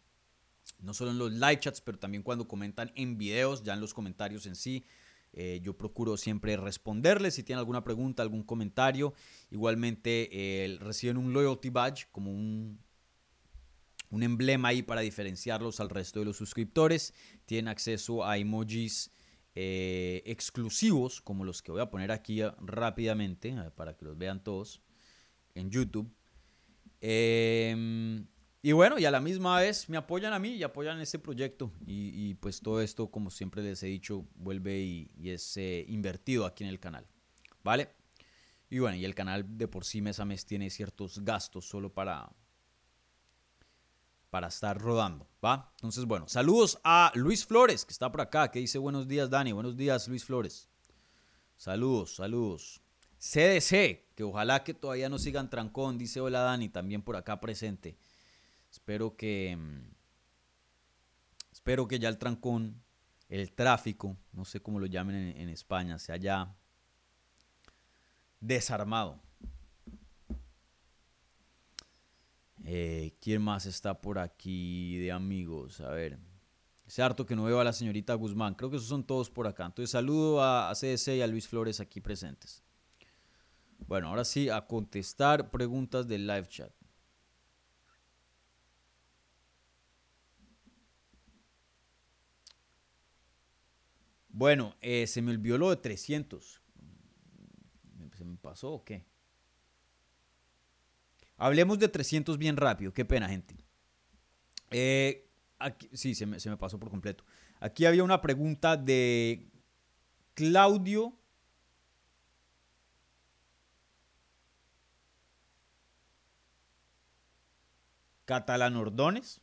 no solo en los live chats, pero también cuando comentan en videos, ya en los comentarios en sí. Eh, yo procuro siempre responderles si tienen alguna pregunta, algún comentario. Igualmente eh, reciben un loyalty badge como un, un emblema ahí para diferenciarlos al resto de los suscriptores. Tienen acceso a emojis eh, exclusivos como los que voy a poner aquí rápidamente para que los vean todos en YouTube. Eh, y bueno, y a la misma vez me apoyan a mí y apoyan este proyecto. Y, pues todo esto, como siempre les he dicho, vuelve y, es eh, invertido aquí en el canal. ¿Vale? Y bueno, y el canal de por sí mes a mes tiene ciertos gastos solo para, para estar rodando, ¿va? Entonces, bueno, saludos a Luis Flores, que está por acá, que dice buenos días, Dani. Buenos días, Luis Flores. Saludos, saludos. CDC, que ojalá que todavía no sigan trancón, dice hola Dani, también por acá presente. Espero que... Mm, espero que ya el trancón, el tráfico, no sé cómo lo llamen en, España, se haya desarmado. Eh, ¿Quién más está por aquí de amigos? A ver. Es harto que no veo a la señorita Guzmán. Creo que esos son todos por acá. Entonces saludo a, a CDC y a Luis Flores aquí presentes. Bueno, ahora sí, a contestar preguntas del live chat. Bueno, eh, se me olvidó lo de 300. ¿Se me pasó o qué? Hablemos de 300 bien rápido. Qué pena, gente. Eh, aquí, sí, se me, se me pasó por completo. Aquí había una pregunta de Claudio. Catalán Ordones.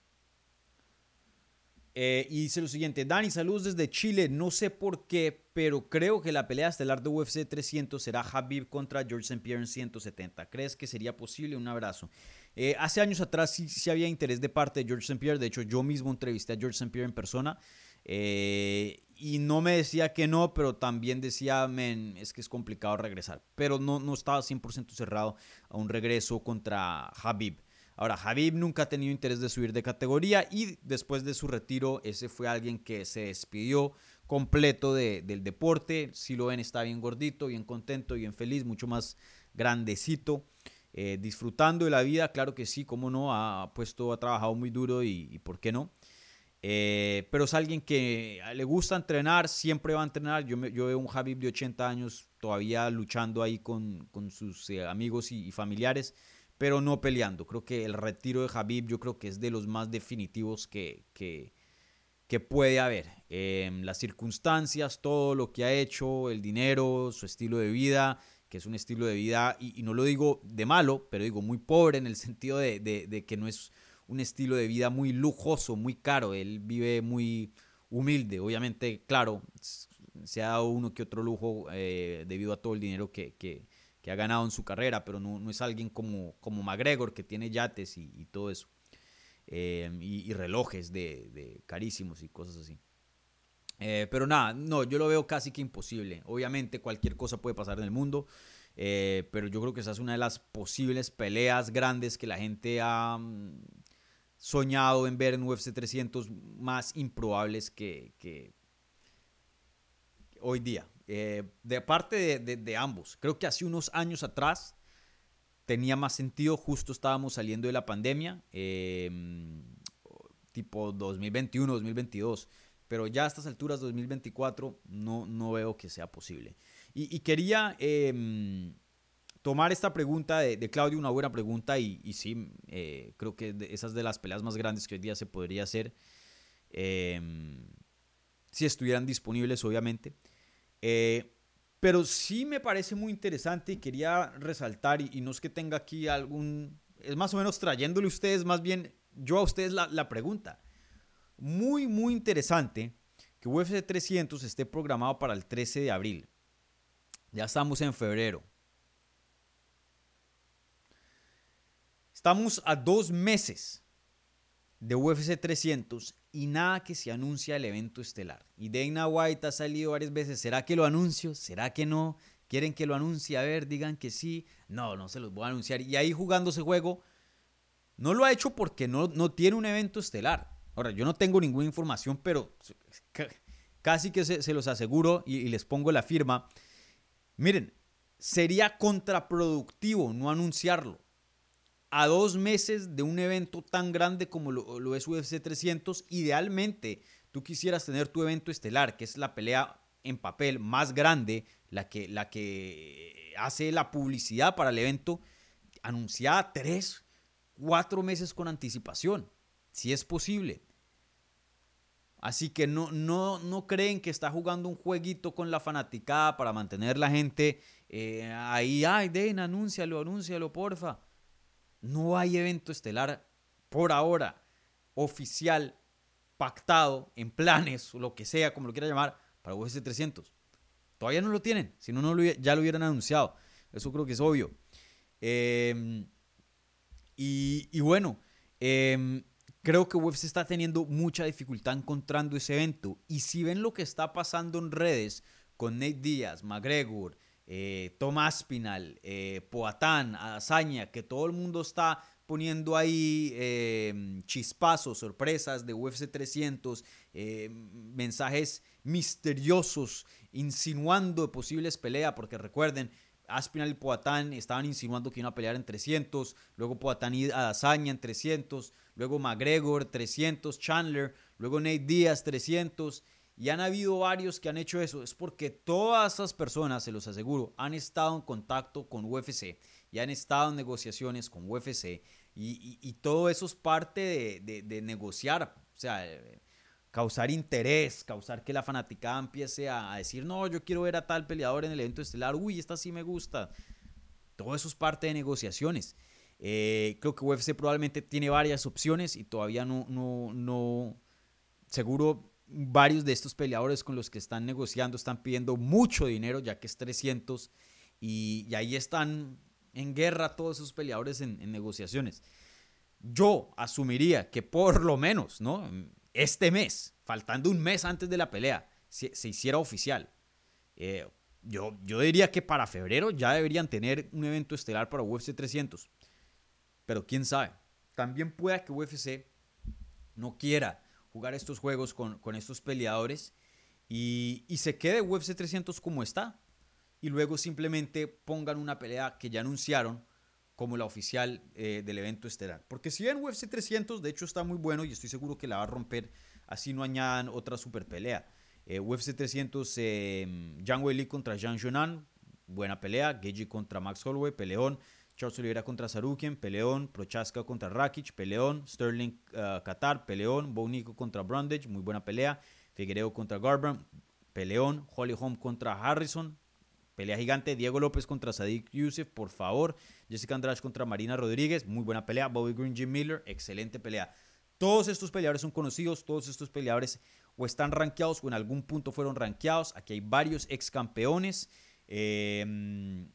Eh, y dice lo siguiente, Dani, saludos desde Chile, no sé por qué, pero creo que la pelea estelar de UFC 300 será Habib contra George St. Pierre en 170. ¿Crees que sería posible? Un abrazo. Eh, hace años atrás sí, sí, había interés de parte de George St. Pierre, de hecho yo mismo entrevisté a George St. Pierre en persona eh, y no me decía que no, pero también decía, men, es que es complicado regresar, pero no, no estaba 100% cerrado a un regreso contra Habib. Ahora, Habib nunca ha tenido interés de subir de categoría y después de su retiro, ese fue alguien que se despidió completo de, del deporte. Si lo ven, está bien gordito, bien contento, bien feliz, mucho más grandecito. Eh, disfrutando de la vida, claro que sí, cómo no, ha puesto, ha trabajado muy duro y, por qué no. Eh, pero es alguien que le gusta entrenar, siempre va a entrenar. Yo, me, yo veo un Habib de 80 años todavía luchando ahí con, con sus eh, amigos y familiares pero no peleando. Creo que el retiro de Habib yo creo que es de los más definitivos que, que, puede haber. Eh, las circunstancias, todo lo que ha hecho, el dinero, su estilo de vida, que es un estilo de vida, y, no lo digo de malo, pero digo muy pobre en el sentido de, de, de, que no es un estilo de vida muy lujoso, muy caro. Él vive muy humilde. Obviamente, claro, se ha dado uno que otro lujo eh, debido a todo el dinero que, que que ha ganado en su carrera, pero no, no es alguien como, como McGregor que tiene yates y, todo eso. Eh, y, relojes de, carísimos y cosas así. Eh, pero nada, no, yo lo veo casi que imposible. Obviamente cualquier cosa puede pasar en el mundo, eh, pero yo creo que esa es una de las posibles peleas grandes que la gente ha mm, soñado en ver en UFC 300 más improbables que hoy día. Eh, de parte de, ambos. Creo que hace unos años atrás tenía más sentido, justo estábamos saliendo de la pandemia, eh, tipo 2021, 2022, pero ya a estas alturas, 2024, no, no veo que sea posible. Y, quería eh, tomar esta pregunta de, Claudio, una buena pregunta, y, y sí, eh, creo que esas de las peleas más grandes que hoy día se podría hacer, em, si estuvieran disponibles, obviamente. Eh, pero sí me parece muy interesante y quería resaltar, y, no es que tenga aquí algún, es más o menos trayéndole a ustedes, más bien yo a ustedes la, la pregunta. Muy, muy interesante que UFC 300 esté programado para el 13 de abril. Ya estamos en febrero. Estamos a dos meses de UFC 300 y nada que se anuncia el evento estelar. Y Dana White ha salido varias veces, ¿será que lo anuncio? ¿Será que no? ¿Quieren que lo anuncie? A ver, digan que sí. No, no se los voy a anunciar. Y ahí jugando ese juego, no lo ha hecho porque no, no tiene un evento estelar. Ahora, yo no tengo ninguna información, pero casi que se, se los aseguro y, y les pongo la firma. Miren, sería contraproductivo no anunciarlo a dos meses de un evento tan grande como lo, es UFC 300, idealmente tú quisieras tener tu evento estelar, que es la pelea en papel más grande, la que, la que hace la publicidad para el evento, anunciada tres, cuatro meses con anticipación, si es posible. Así que no, no, no creen que está jugando un jueguito con la fanaticada para mantener la gente eh, ahí. Ay, Den, anúncialo, anúncialo, porfa. No hay evento estelar por ahora oficial, pactado, en planes, o lo que sea, como lo quiera llamar, para UFC 300. Todavía no lo tienen, si no, ya lo hubieran anunciado. Eso creo que es obvio. Em, y, bueno, em, creo que UFC está teniendo mucha dificultad encontrando ese evento. Y si ven lo que está pasando en redes con Nate Díaz, McGregor, eh, Tomás Pinal, eh, Poatán, que todo el mundo está poniendo ahí em, chispazos, sorpresas de UFC 300, mensajes misteriosos, insinuando posibles peleas, porque recuerden, Aspinal y Poatán estaban insinuando que iban a pelear en 300, luego Poatán y Adazaña en 300, luego McGregor 300, Chandler, luego Nate Díaz 300, y han habido varios que han hecho eso. Es porque todas esas personas, se los aseguro, han estado en contacto con UFC y han estado en negociaciones con UFC, y, todo eso es parte de, de negociar. O sea, causar interés, causar que la fanaticada empiece a, decir, no, yo quiero ver a tal peleador en el evento estelar, uy, esta sí me gusta. Todo eso es parte de negociaciones. Eh, creo que UFC probablemente tiene varias opciones y todavía no, no, no, seguro varios de estos peleadores con los que están negociando están pidiendo mucho dinero, ya que es 300, y, ahí están en guerra todos esos peleadores en, en negociaciones. Yo asumiría que por lo menos, ¿no? este mes, faltando un mes antes de la pelea, se, hiciera oficial. Eh, yo, yo diría que para febrero ya deberían tener un evento estelar para UFC 300. Pero quién sabe. También pueda que UFC no quiera jugar estos juegos con, estos peleadores y, se quede UFC 300 como está. Y luego simplemente pongan una pelea que ya anunciaron como la oficial eh, del evento estelar. Porque si ven UFC 300, de hecho está muy bueno y estoy seguro que la va a romper, así no añadan otra super pelea. Eh, UFC 300, eh, Wei contra Jean Jonan, buena pelea. Geji contra Max Holloway, peleón. Charles Oliveira contra Sarukian, peleón. Prochaska contra Rakic, peleón. Sterling uh, Qatar, peleón. Bonico contra Brundage, muy buena pelea. Figueiredo contra Garbrandt, peleón. Holly Holm contra Harrison, Pelea gigante, Diego López contra Sadik Youssef, por favor. Jessica Andrade contra Marina Rodríguez, muy buena pelea. Bobby Green, Jim Miller, excelente pelea. Todos estos peleadores son conocidos, todos estos peleadores o están rankeados o en algún punto fueron rankeados. Aquí hay varios ex campeones, em,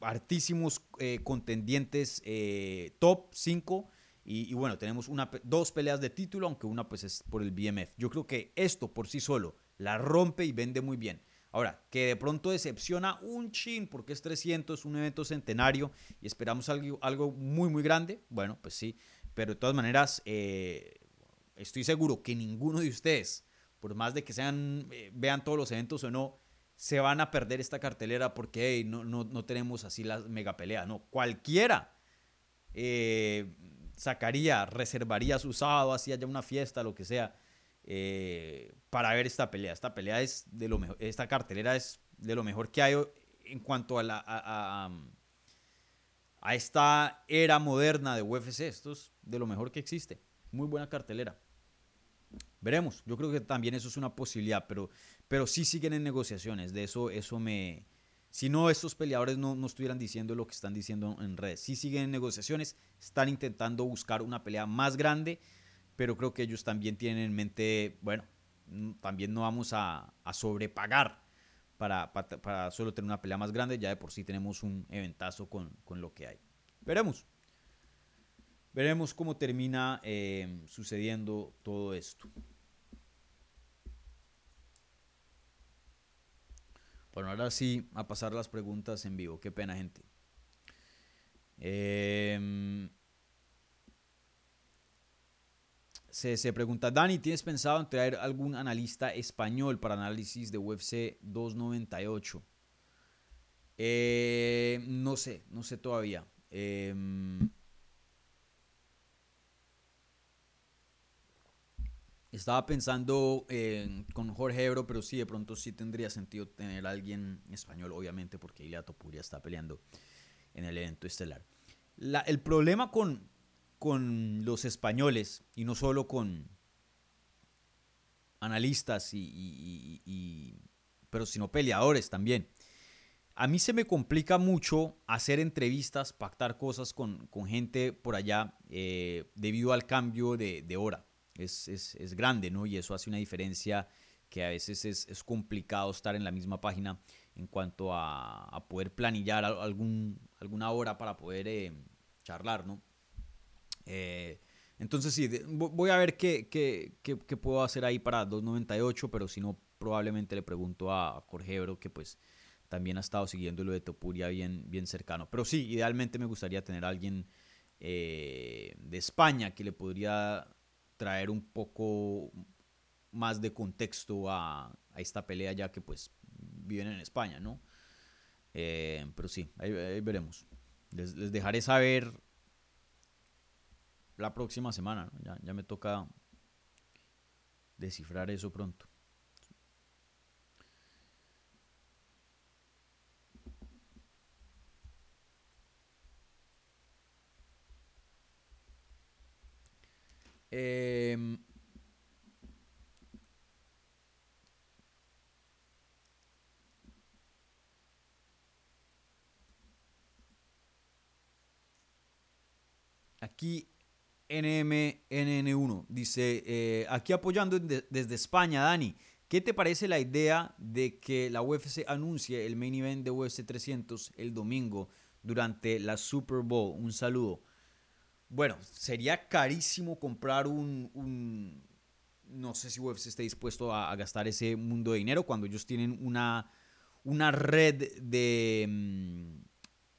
hartísimos eh, contendientes eh, top 5. Y, bueno, tenemos una, dos peleas de título, aunque una pues es por el BMF. Yo creo que esto por sí solo la rompe y vende muy bien. Ahora, que de pronto decepciona un chin porque es 300, un evento centenario y esperamos algo, algo muy, muy grande. Bueno, pues sí, pero de todas maneras, eh, estoy seguro que ninguno de ustedes, por más de que sean, vean todos los eventos o no, se van a perder esta cartelera porque no, no, tenemos así la mega pelea. No, cualquiera eh, sacaría, reservaría su sábado, hacía ya una fiesta, lo que sea eh, para ver esta pelea. Esta pelea es de lo mejor, esta cartelera es de lo mejor que hay en cuanto a la a, esta era moderna de UFC. Esto es de lo mejor que existe. Muy buena cartelera. Veremos. Yo creo que también eso es una posibilidad, pero, pero sí siguen en negociaciones. De eso, eso me. Si no, estos peleadores no, no estuvieran diciendo lo que están diciendo en redes. Sí siguen en negociaciones. Están intentando buscar una pelea más grande pero creo que ellos también tienen en mente, bueno, también no vamos a, sobrepagar para, para, solo tener una pelea más grande, ya de por sí tenemos un eventazo con, lo que hay. Veremos. Veremos cómo termina eh, sucediendo todo esto. Bueno, ahora sí, a pasar las preguntas en vivo. Qué pena, gente. Eh, Se, pregunta, Dani, ¿tienes pensado en traer algún analista español para análisis de UFC 298? Eh, no sé, no sé todavía. Em, estaba pensando con Jorge Ebro, pero sí, de pronto sí tendría sentido tener a alguien español, obviamente, porque Ilia Topuria está peleando en el evento estelar. el problema con, con los españoles y no solo con, analistas y- pero sino peleadores también. A mí se me complica mucho hacer entrevistas, pactar cosas con, con gente por allá eh, debido al cambio de, de hora. Es, es- es grande, ¿no? Y eso hace una diferencia que a veces es, es complicado estar en la misma página en cuanto a, a poder planillar al- algún, alguna hora para poder eh, charlar, ¿no? Eh, entonces sí, voy a ver qué, qué- qué- qué puedo hacer ahí para 2.98, pero si no, probablemente le pregunto a Jorge Ebro, que pues también ha estado siguiendo lo de Topuria bien, bien cercano. Pero sí, idealmente me gustaría tener a alguien eh, de España que le podría traer un poco más de contexto a, a esta pelea, ya que pues viven en España, ¿no? Eh, pero sí, ahí, veremos. Les, les dejaré saber la próxima semana. ¿no? Ya, ya me toca descifrar eso pronto. Em, Aquí NMNN1 dice, eh, aquí apoyando de- desde España, Dani, ¿qué te parece la idea de que la UFC anuncie el main event de UFC 300 el domingo durante la Super Bowl? Un saludo. Bueno, sería carísimo comprar un, no sé si UFC esté dispuesto a, gastar ese mundo de dinero cuando ellos tienen una, una red de... mm,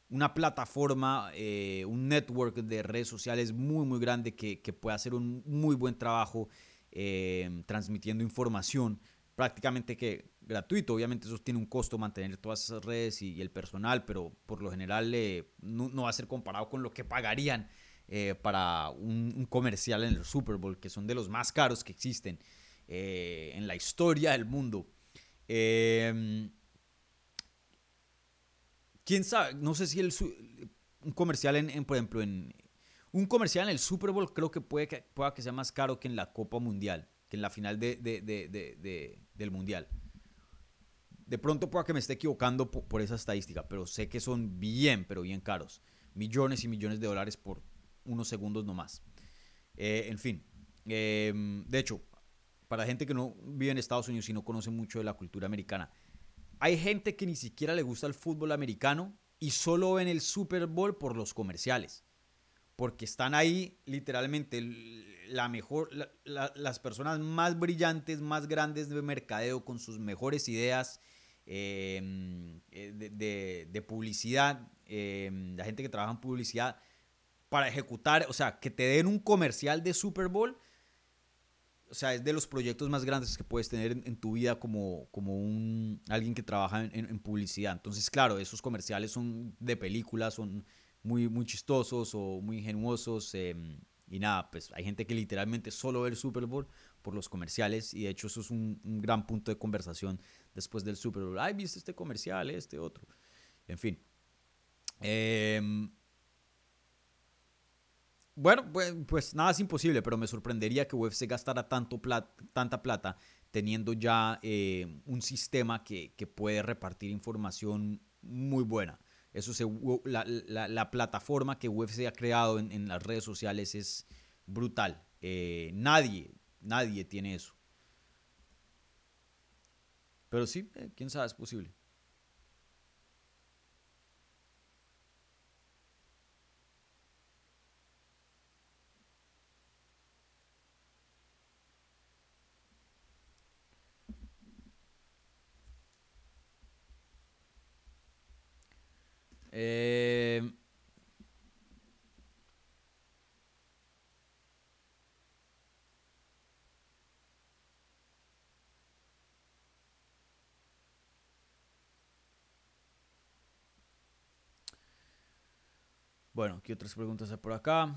una plataforma, eh, un network de redes sociales muy, muy grande que, que puede hacer un muy buen trabajo eh, transmitiendo información prácticamente que gratuito. Obviamente eso tiene un costo mantener todas esas redes y, y el personal, pero por lo general eh, no, no va a ser comparado con lo que pagarían eh, para un, comercial en el Super Bowl, que son de los más caros que existen eh, en la historia del mundo. Eh, quién sabe, no sé si el un comercial en, por ejemplo, en un comercial en el Super Bowl creo que puede que pueda que sea más caro que en la Copa Mundial, que en la final de, de- de- de- de- del Mundial. De pronto pueda que me esté equivocando po- por, esa estadística, pero sé que son bien, pero bien caros. Millones y millones de dólares por unos segundos nomás. Eh, en fin, eh, de hecho, para gente que no vive en Estados Unidos y no conoce mucho de la cultura americana, hay gente que ni siquiera le gusta el fútbol americano y solo ven el Super Bowl por los comerciales. Porque están ahí literalmente la mejor, la- la- las personas más brillantes, más grandes de mercadeo con sus mejores ideas eh, eh, de, publicidad, eh, la gente que trabaja en publicidad para ejecutar, o sea, que te den un comercial de Super Bowl o sea, es de los proyectos más grandes que puedes tener en, tu vida como, como un, alguien que trabaja en, publicidad. Entonces, claro, esos comerciales son de películas, son muy, muy chistosos o muy ingenuosos. eh, y nada, pues hay gente que literalmente solo ve el Super Bowl por los comerciales. Y de hecho, eso es un, un gran punto de conversación después del Super Bowl. Ay, viste este comercial, este otro. En fin. Em, bueno, pues, pues nada es imposible, pero me sorprendería que UFC gastara tanto plat- tanta plata teniendo ya eh, un sistema que, que puede repartir información muy buena. Eso se, la, la- la plataforma que UFC ha creado en, en las redes sociales es brutal. Eh, nadie, nadie tiene eso. Pero sí, eh, quién sabe, es posible. Eh, bueno, ¿qué otras preguntas hay por acá?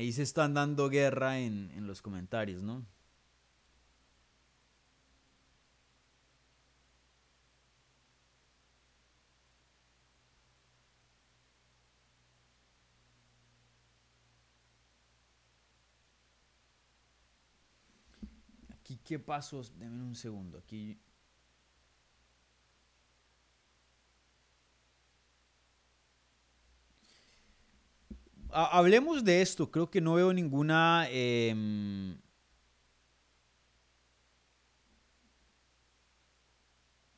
Ahí se están dando guerra en, en los comentarios, ¿no? Aquí, ¿qué pasos? Denme un segundo. Aquí. Hablemos de esto. Creo que no veo ninguna. em,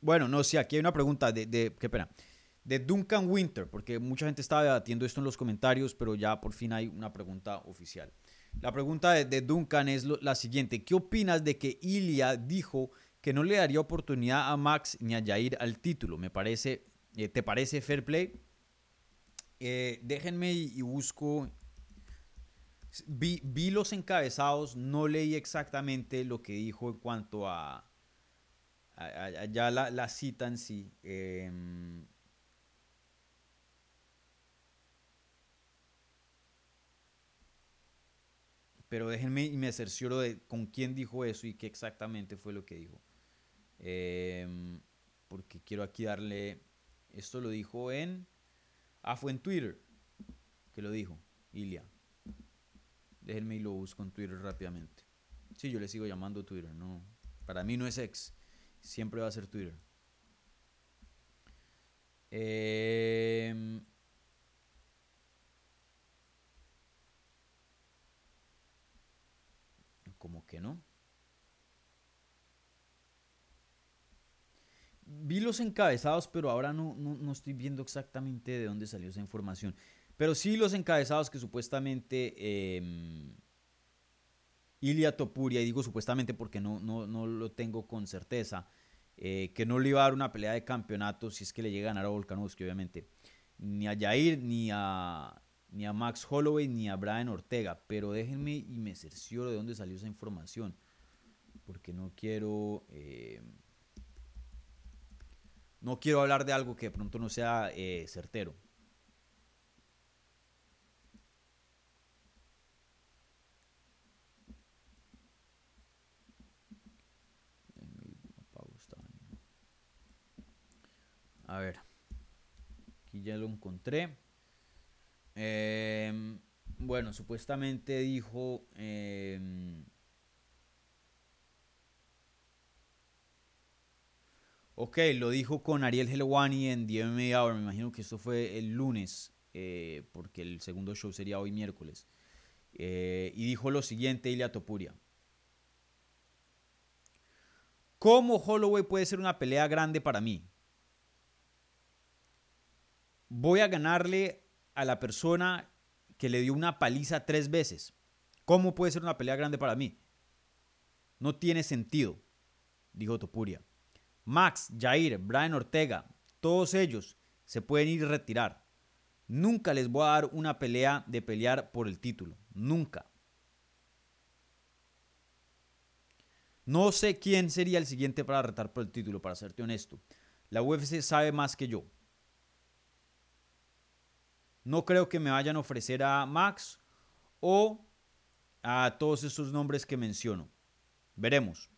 Bueno, no, sí, aquí hay una pregunta de, qué pena, de Duncan Winter, porque mucha gente estaba debatiendo esto en los comentarios, pero ya por fin hay una pregunta oficial. La pregunta de, Duncan es la siguiente, ¿qué opinas de que Ilia dijo que no le daría oportunidad a Max ni a Jair al título? Me parece, eh, ¿te parece fair play? Eh, déjenme y, busco. Vi, vi los encabezados, no leí exactamente lo que dijo en cuanto a- a ya la, la cita en sí. Em, pero déjenme y me cercioro de con quién dijo eso y qué exactamente fue lo que dijo. Em, porque quiero aquí darle. Esto lo dijo en. Ah, fue en Twitter que lo dijo, Ilia. Déjenme y lo busco en Twitter rápidamente. Sí, yo le sigo llamando Twitter, no. Para mí no es ex. Siempre va a ser Twitter. Em, como que no. Vi los encabezados, pero ahora no, no, no estoy viendo exactamente de dónde salió esa información. Pero sí los encabezados que supuestamente eh, Ilia Topuria, y digo supuestamente porque no, no, no lo tengo con certeza, eh, que no le iba a dar una pelea de campeonato si es que le llega a ganar a Volkanovski, obviamente. Ni a Jair, ni a, ni a Max Holloway, ni a Brian Ortega. Pero déjenme y me cercioro de dónde salió esa información. Porque no quiero... eh, no quiero hablar de algo que de pronto no sea eh, certero. A ver. Aquí ya lo encontré. Em, bueno, supuestamente dijo... em, Ok, lo dijo con Ariel Helwani en MMA Hour. Me imagino que esto fue el lunes, eh, porque el segundo show sería hoy miércoles. Eh, y dijo lo siguiente, Ilia Topuria. ¿Cómo Holloway puede ser una pelea grande para mí? Voy a ganarle a la persona que le dio una paliza tres veces. ¿Cómo puede ser una pelea grande para mí? No tiene sentido, dijo Topuria. Max, Jair, Brian Ortega, todos ellos se pueden ir y retirar. Nunca les voy a dar una pelea de pelear por el título. Nunca. No sé quién sería el siguiente para retar por el título, para serte honesto. La UFC sabe más que yo. No creo que me vayan a ofrecer a Max o a todos esos nombres que menciono. Veremos.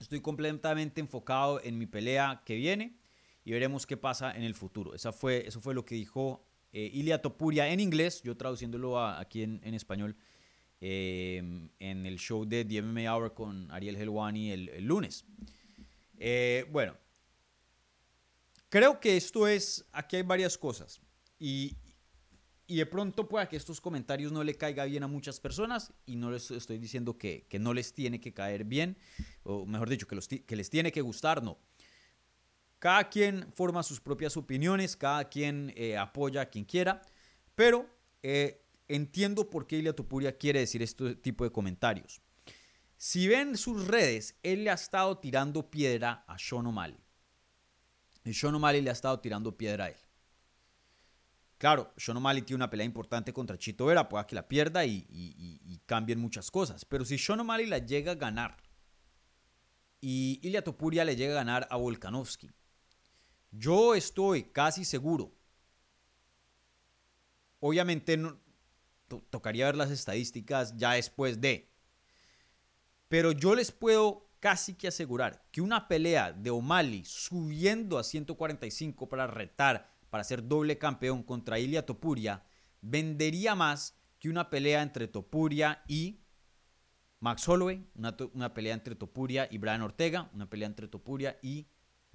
Estoy completamente enfocado en mi pelea que viene y veremos qué pasa en el futuro. Esa fue, eso fue lo que dijo eh, Ilia Topuria en inglés, yo traduciéndolo aquí en, español, eh, en el show de The MMA Hour con Ariel Helwani el, el lunes. Eh, bueno, creo que esto es, aquí hay varias cosas y, y de pronto pueda que estos comentarios no le caiga bien a muchas personas y no les estoy diciendo que, que no les tiene que caer bien, o mejor dicho, que, los que les tiene que gustar, no. Cada quien forma sus propias opiniones, cada quien eh, apoya a quien quiera, pero eh, entiendo por qué Ilia Topuria quiere decir este tipo de comentarios. Si ven sus redes, él le ha estado tirando piedra a Sean O'Malley. Y Sean O'Malley le ha estado tirando piedra a él. Claro, Sean O'Malley tiene una pelea importante contra Chito Vera, pueda que la pierda y, cambien muchas cosas. Pero si Sean O'Malley la llega a ganar y Ilia Topuria le llega a ganar a Volkanovski, yo estoy casi seguro. Obviamente, tocaría ver las estadísticas ya después de. Pero yo les puedo casi que asegurar que una pelea de O'Malley subiendo a 145 para retar, para ser doble campeón contra Ilia Topuria, vendería más que una pelea entre Topuria y Max Holloway, una, una, pelea entre Topuria y Brian Ortega, una pelea entre Topuria y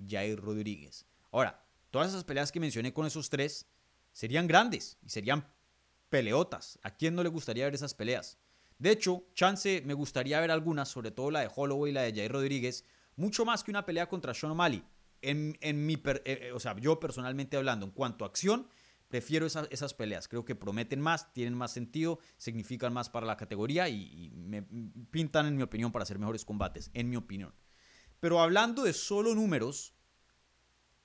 Jair Rodríguez. Ahora, todas esas peleas que mencioné con esos tres serían grandes y serían peleotas. ¿A quién no le gustaría ver esas peleas? De hecho, chance me gustaría ver algunas, sobre todo la de Holloway y la de Jair Rodríguez, mucho más que una pelea contra Sean O'Malley. En, en mi, eh, eh, o sea, yo personalmente hablando, en cuanto a acción, prefiero esas, peleas. Creo que prometen más, tienen más sentido, significan más para la categoría y, me pintan, en mi opinión, para hacer mejores combates, en mi opinión. Pero hablando de solo números,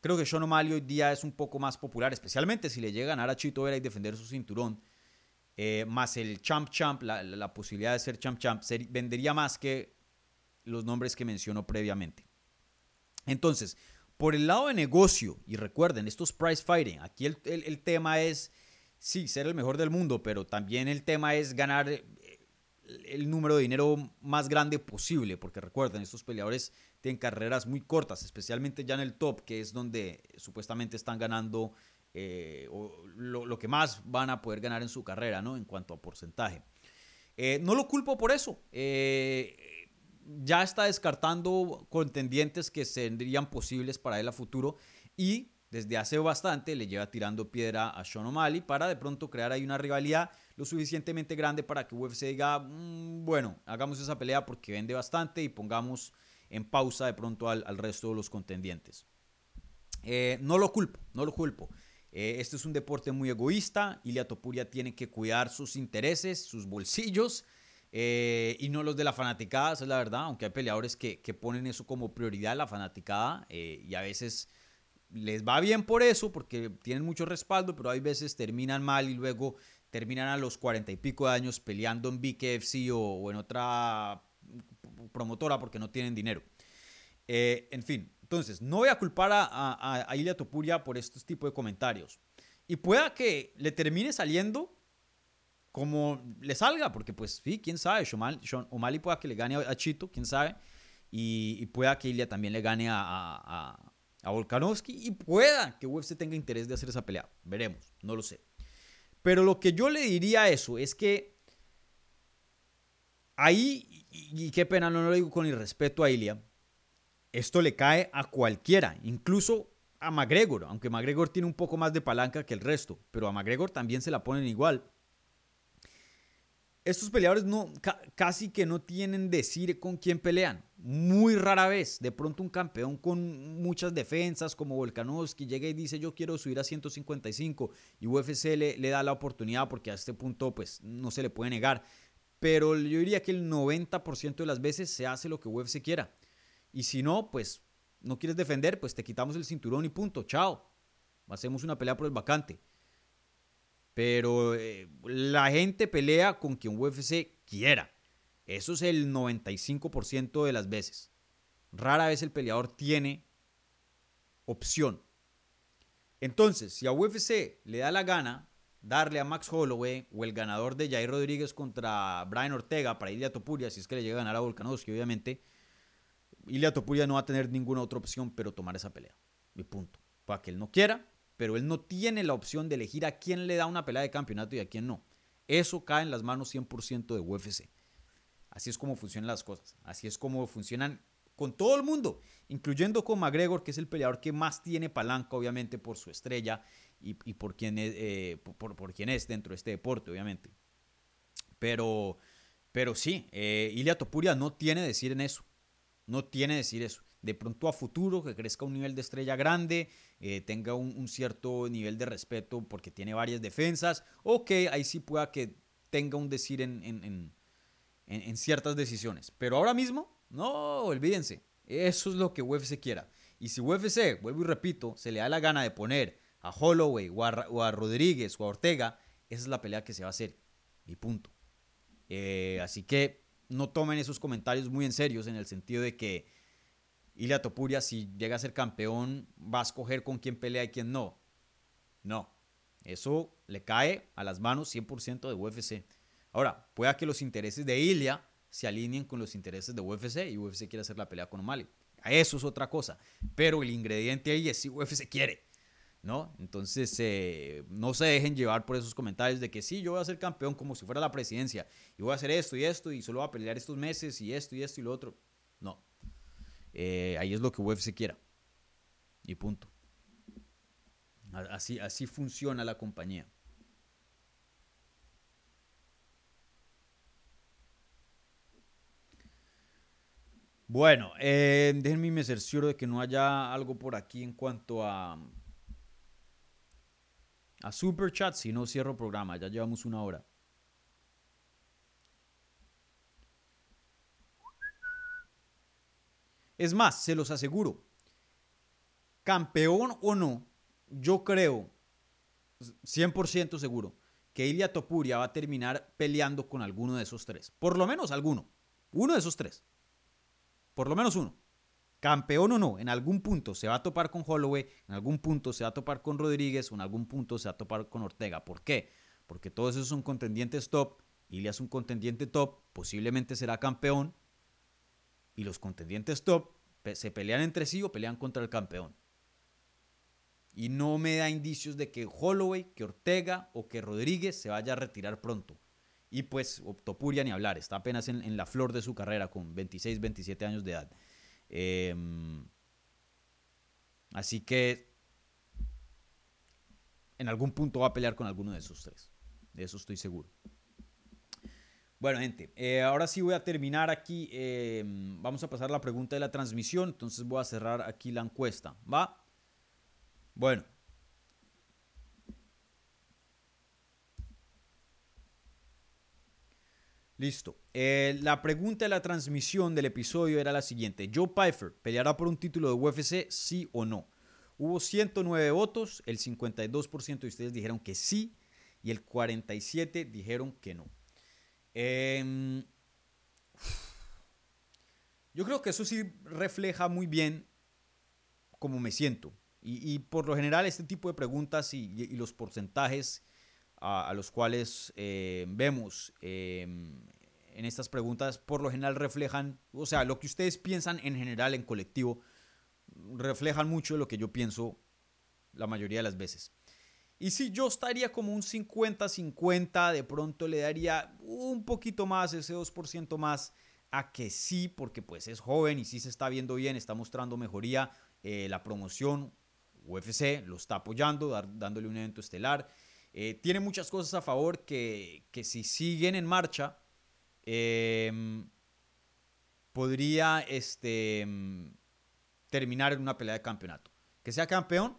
creo que Sean O'Malley hoy día es un poco más popular, especialmente si le llega a ganar a Chito Vera y defender su cinturón. Eh, más el champ champ, la, posibilidad de ser champ champ, vendería más que los nombres que mencionó previamente. Entonces, por el lado de negocio, y recuerden, esto es price fighting, aquí el, tema es, sí, ser el mejor del mundo, pero también el tema es ganar eh, el número de dinero más grande posible, porque recuerden, estos peleadores tienen carreras muy cortas, especialmente ya en el top, que es donde supuestamente están ganando eh, lo, que más van a poder ganar en su carrera, ¿no? En cuanto a porcentaje. Eh, no lo culpo por eso. Eh, ya está descartando contendientes que serían posibles para él a futuro y desde hace bastante le lleva tirando piedra a Sean O'Malley para de pronto crear ahí una rivalidad lo suficientemente grande para que UFC diga, mm, bueno, hagamos esa pelea porque vende bastante y pongamos en pausa de pronto al, al resto de los contendientes. no lo culpo, no lo culpo. Eh, este es un deporte muy egoísta. Ilia Topuria tiene que cuidar sus intereses, sus bolsillos. Eh, y no los de la fanaticada, esa es la verdad, aunque hay peleadores que, ponen eso como prioridad, la fanaticada, eh, y a veces les va bien por eso, porque tienen mucho respaldo, pero hay veces terminan mal y luego terminan a los cuarenta y pico de años peleando en BKFC o, en otra promotora porque no tienen dinero. en fin, entonces, no voy a culpar a, a, Ilia Topuria por estos tipos de comentarios. Y pueda que le termine saliendo como le salga, porque pues sí, quién sabe, O'Malley pueda que le gane a Chito, quién sabe, y, pueda que Ilia también le gane a, a, Volkanovski, y pueda que UFC tenga interés de hacer esa pelea, veremos, no lo sé. Pero lo que yo le diría a eso es que ahí, y, qué pena, no lo digo con irrespeto a Ilia, esto le cae a cualquiera, incluso a McGregor, aunque McGregor tiene un poco más de palanca que el resto, pero a McGregor también se la ponen igual. Estos peleadores no, casi que no tienen decir con quién pelean. Muy rara vez. De pronto un campeón con muchas defensas como Volkanovski llega y dice yo quiero subir a 155 y UFC le, le da la oportunidad porque a este punto pues no se le puede negar. Pero yo diría que el 90% de las veces se hace lo que UFC quiera. Y si no, pues no quieres defender, pues te quitamos el cinturón y punto, chao. Hacemos una pelea por el vacante. Pero eh, la gente pelea con quien UFC quiera. Eso es el 95% de las veces. Rara vez el peleador tiene opción. Entonces, si a UFC le da la gana darle a Max Holloway o el ganador de Jair Rodríguez contra Brian Ortega para ir a Topuria, si es que le llega a ganar a Volkanovski, obviamente, Ilia Topuria no va a tener ninguna otra opción pero tomar esa pelea. Mi punto. Para que él no quiera, pero él no tiene la opción de elegir a quién le da una pelea de campeonato y a quién no. Eso cae en las manos 100% de UFC. Así es como funcionan las cosas. Así es como funcionan con todo el mundo, incluyendo con McGregor, que es el peleador que más tiene palanca, obviamente, por su estrella y, por, quién es, eh, por, quién es dentro de este deporte, obviamente. Pero, pero sí, eh, Ilia Topuria no tiene decir en eso. No tiene decir eso. De pronto a futuro que crezca un nivel de estrella grande, eh, tenga un, cierto nivel de respeto porque tiene varias defensas, o que ahí sí pueda que tenga un decir en, en, ciertas decisiones. Pero ahora mismo, no, olvídense. Eso es lo que UFC quiera. Y si UFC, vuelvo y repito, se le da la gana de poner a Holloway o a, Rodríguez o a Ortega, esa es la pelea que se va a hacer. Y punto. Eh, así que no tomen esos comentarios muy en serios en el sentido de que Ilia Topuria, si llega a ser campeón, va a escoger con quién pelea y quién no. No, Eso le cae a las manos 100% de UFC. Ahora, pueda que los intereses de Ilya se alineen con los intereses de UFC y UFC quiere hacer la pelea con O'Malley. Eso es otra cosa. Pero el ingrediente ahí es si UFC quiere. ¿No? Entonces, eh, no se dejen llevar por esos comentarios de que sí, yo voy a ser campeón como si fuera la presidencia y voy a hacer esto y esto y solo voy a pelear estos meses y esto y esto y lo otro. Eh, ahí es lo que UFC quiera. Y punto. Así, así funciona la compañía. Bueno, eh, déjenme me cercioro de que no haya algo por aquí en cuanto a, a Super Chat. Si no, cierro programa. Ya llevamos una hora. Es más, se los aseguro. Campeón o no, yo creo, 100% seguro, que Ilia Topuria va a terminar peleando con alguno de esos tres. Por lo menos alguno. Uno de esos tres. Por lo menos uno. Campeón o no, en algún punto se va a topar con Holloway, en algún punto se va a topar con Rodríguez o en algún punto se va a topar con Ortega. ¿Por qué? Porque todos esos son contendientes top. Ilia es un contendiente top, posiblemente será campeón. Y los contendientes top se pelean entre sí o pelean contra el campeón. Y no me da indicios de que Holloway, que Ortega o que Rodríguez se vaya a retirar pronto. Y pues Topuria ni hablar, está apenas en, la flor de su carrera con 26, 27 años de edad. Em, así que en algún punto va a pelear con alguno de esos tres. De eso estoy seguro. Bueno, gente, eh, ahora sí voy a terminar aquí. Em, vamos a pasar la pregunta de la transmisión. Entonces voy a cerrar aquí la encuesta. ¿Va? Bueno. Listo. Eh, la pregunta de la transmisión del episodio era la siguiente. Joe Pfeiffer peleará por un título de UFC, sí o no. Hubo 109 votos, el 52% de ustedes dijeron que sí y el 47% dijeron que no. Em, yo creo que eso sí refleja muy bien cómo me siento. Y, por lo general este tipo de preguntas y, los porcentajes a, los cuales eh, vemos em, en estas preguntas, por lo general reflejan, o sea, lo que ustedes piensan en general en colectivo, reflejan mucho lo que yo pienso la mayoría de las veces. Y si yo estaría como un 50-50, de pronto le daría un poquito más, ese 2% más a que sí, porque pues es joven y sí se está viendo bien, está mostrando mejoría, eh, la promoción UFC lo está apoyando, dándole un evento estelar. Eh, tiene muchas cosas a favor que, si siguen en marcha, em, podría este, terminar en una pelea de campeonato. Que sea campeón,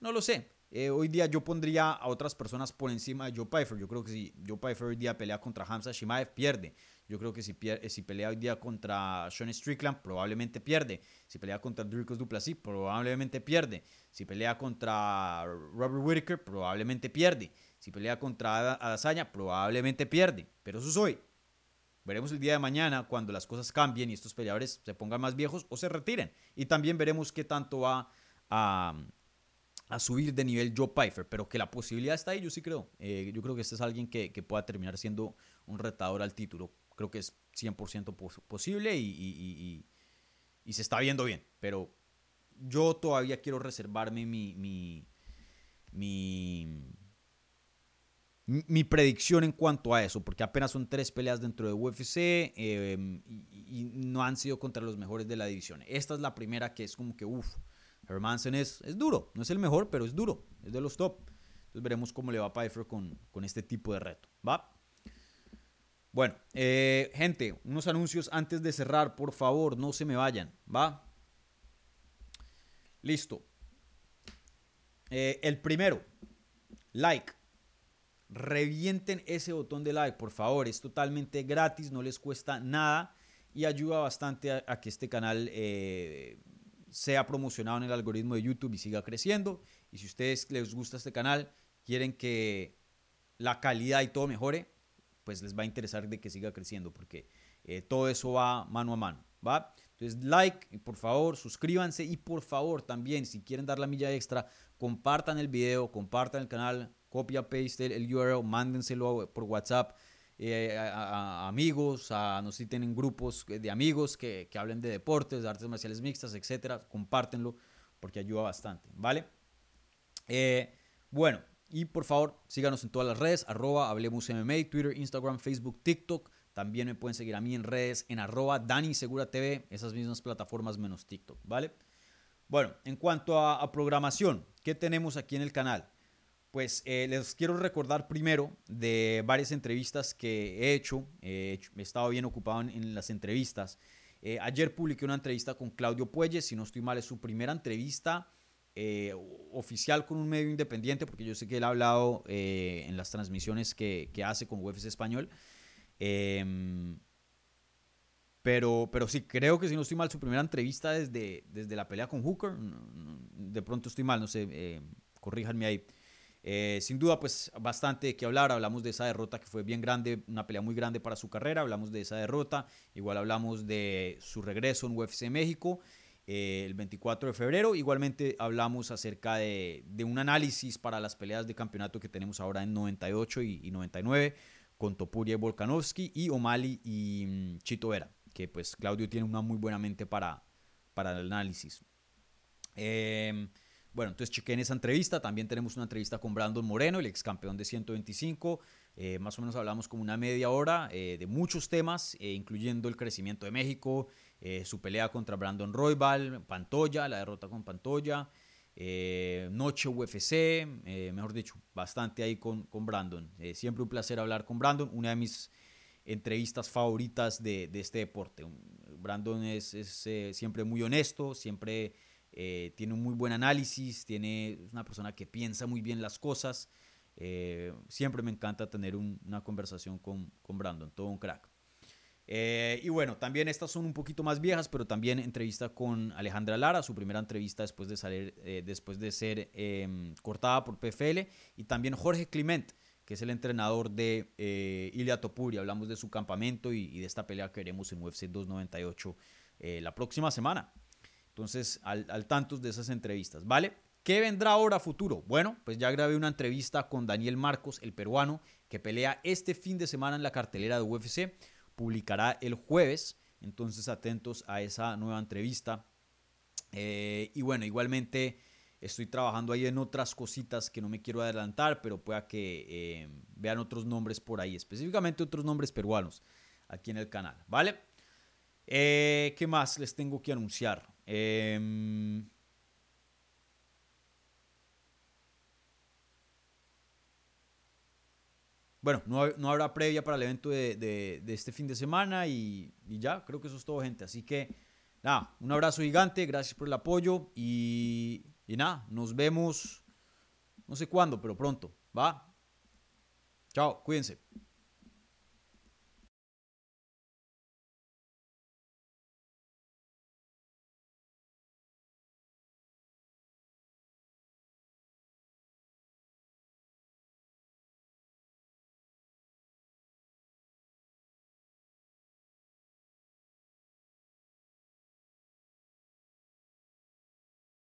no lo sé. Eh, hoy día yo pondría a otras personas por encima de Joe Pfeiffer. Yo creo que si Joe Pfeiffer hoy día pelea contra Hamza Shimaev, pierde. Yo creo que si, si pelea hoy día contra Sean Strickland, probablemente pierde. Si pelea contra Dricus Duplessis, probablemente pierde. Si pelea contra Robert Whittaker, probablemente pierde. Si pelea contra Adesanya, probablemente pierde. Pero eso es hoy. Veremos el día de mañana cuando las cosas cambien y estos peleadores se pongan más viejos o se retiren. Y también veremos qué tanto va a a subir de nivel Joe Pfeiffer, pero que la posibilidad está ahí, yo sí creo. Eh, yo creo que este es alguien que, pueda terminar siendo un retador al título. Creo que es 100% posible y, se está viendo bien, pero yo todavía quiero reservarme mi, mi, mi, predicción en cuanto a eso, porque apenas son tres peleas dentro de UFC em, y, no han sido contra los mejores de la división. Esta es la primera que es como que, uff Hermansen es, es duro, no es el mejor, pero es duro, es de los top. Entonces veremos cómo le va a Pfeiffer con, con este tipo de reto. ¿Va? Bueno, eh, gente, unos anuncios antes de cerrar, por favor, no se me vayan. ¿Va? Listo. Eh, el primero, like. Revienten ese botón de like, por favor. Es totalmente gratis, no les cuesta nada y ayuda bastante a, que este canal eh, sea promocionado en el algoritmo de YouTube y siga creciendo. Y si ustedes les gusta este canal, quieren que la calidad y todo mejore, pues les va a interesar de que siga creciendo porque eh, todo eso va mano a mano, ¿va? Entonces, like, y por favor, suscríbanse y por favor también, si quieren dar la milla extra, compartan el video, compartan el canal, copia, paste el, URL, mándenselo por WhatsApp. Eh, a, amigos, a no sé si tienen grupos de amigos que, hablen de deportes, de artes marciales mixtas, etcétera, compártenlo porque ayuda bastante, ¿vale? Eh, bueno, y por favor, síganos en todas las redes, arroba Hablemos MMA, Twitter, Instagram, Facebook, TikTok. También me pueden seguir a mí en redes en arroba Dani Segura TV, esas mismas plataformas menos TikTok, ¿vale? Bueno, en cuanto a, programación, ¿qué tenemos aquí en el canal? Pues eh, les quiero recordar primero de varias entrevistas que he hecho. he estado bien ocupado en, las entrevistas. Eh, ayer publiqué una entrevista con Claudio Puelles, si no estoy mal, es su primera entrevista eh, oficial con un medio independiente, porque yo sé que él ha hablado eh, en las transmisiones que, que, hace con UFC Español. Em, pero, pero sí, creo que si no estoy mal, su primera entrevista desde, desde la pelea con Hooker. De pronto estoy mal, no sé, eh, corríjanme ahí. Sin duda, pues bastante que hablar. Hablamos de esa derrota que fue bien grande, una pelea muy grande para su carrera. Hablamos de esa derrota. Igual hablamos de su regreso en UFC México eh, el 24 de febrero. Igualmente hablamos acerca de, un análisis para las peleas de campeonato que tenemos ahora en 98 y, 99 con Topuria y Volkanovski y O'Malley y mm, Chito Vera, que pues Claudio tiene una muy buena mente para, para el análisis. Em, bueno, entonces chequen esa entrevista. También tenemos una entrevista con Brandon Moreno, el ex campeón de 125. Eh, más o menos hablamos como una media hora eh, de muchos temas, incluyendo el crecimiento de México, eh, su pelea contra Brandon Roybal, Pantoya, la derrota con Pantoya, eh, Noche UFC, eh, mejor dicho, bastante ahí con, con Brandon. siempre un placer hablar con Brandon, una de mis entrevistas favoritas de, de este deporte. Brandon es, es siempre muy honesto, siempre tiene un muy buen análisis, tiene, una persona que piensa muy bien las cosas. siempre me encanta tener una conversación con, con Brandon, todo un crack. Eh, y bueno, también estas son un poquito más viejas, pero también entrevista con Alejandra Lara, su primera entrevista después de, salir, eh, después de ser em, cortada por PFL. Y también Jorge Clement, que es el entrenador de eh, Ilia Topuri. Hablamos de su campamento y, de esta pelea que veremos en UFC 298 la próxima semana. Entonces, al, al tanto de esas entrevistas, ¿vale? ¿Qué vendrá ahora futuro? Bueno, pues ya grabé una entrevista con Daniel Marcos, el peruano, que pelea este fin de semana en la cartelera de UFC publicará el jueves. Entonces atentos a esa nueva entrevista. Eh, y bueno, igualmente estoy trabajando ahí en otras cositas que no me quiero adelantar, pero pueda que eh, vean otros nombres por ahí, específicamente otros nombres peruanos aquí en el canal, ¿vale? Eh, ¿Qué más les tengo que anunciar? Em, bueno, no, habrá previa para el evento de, este fin de semana y, ya, creo que eso es todo, gente. Así que, nada, un abrazo gigante, gracias por el apoyo y, y nada, nos vemos, no sé cuándo, pero pronto, ¿va? Chao, cuídense.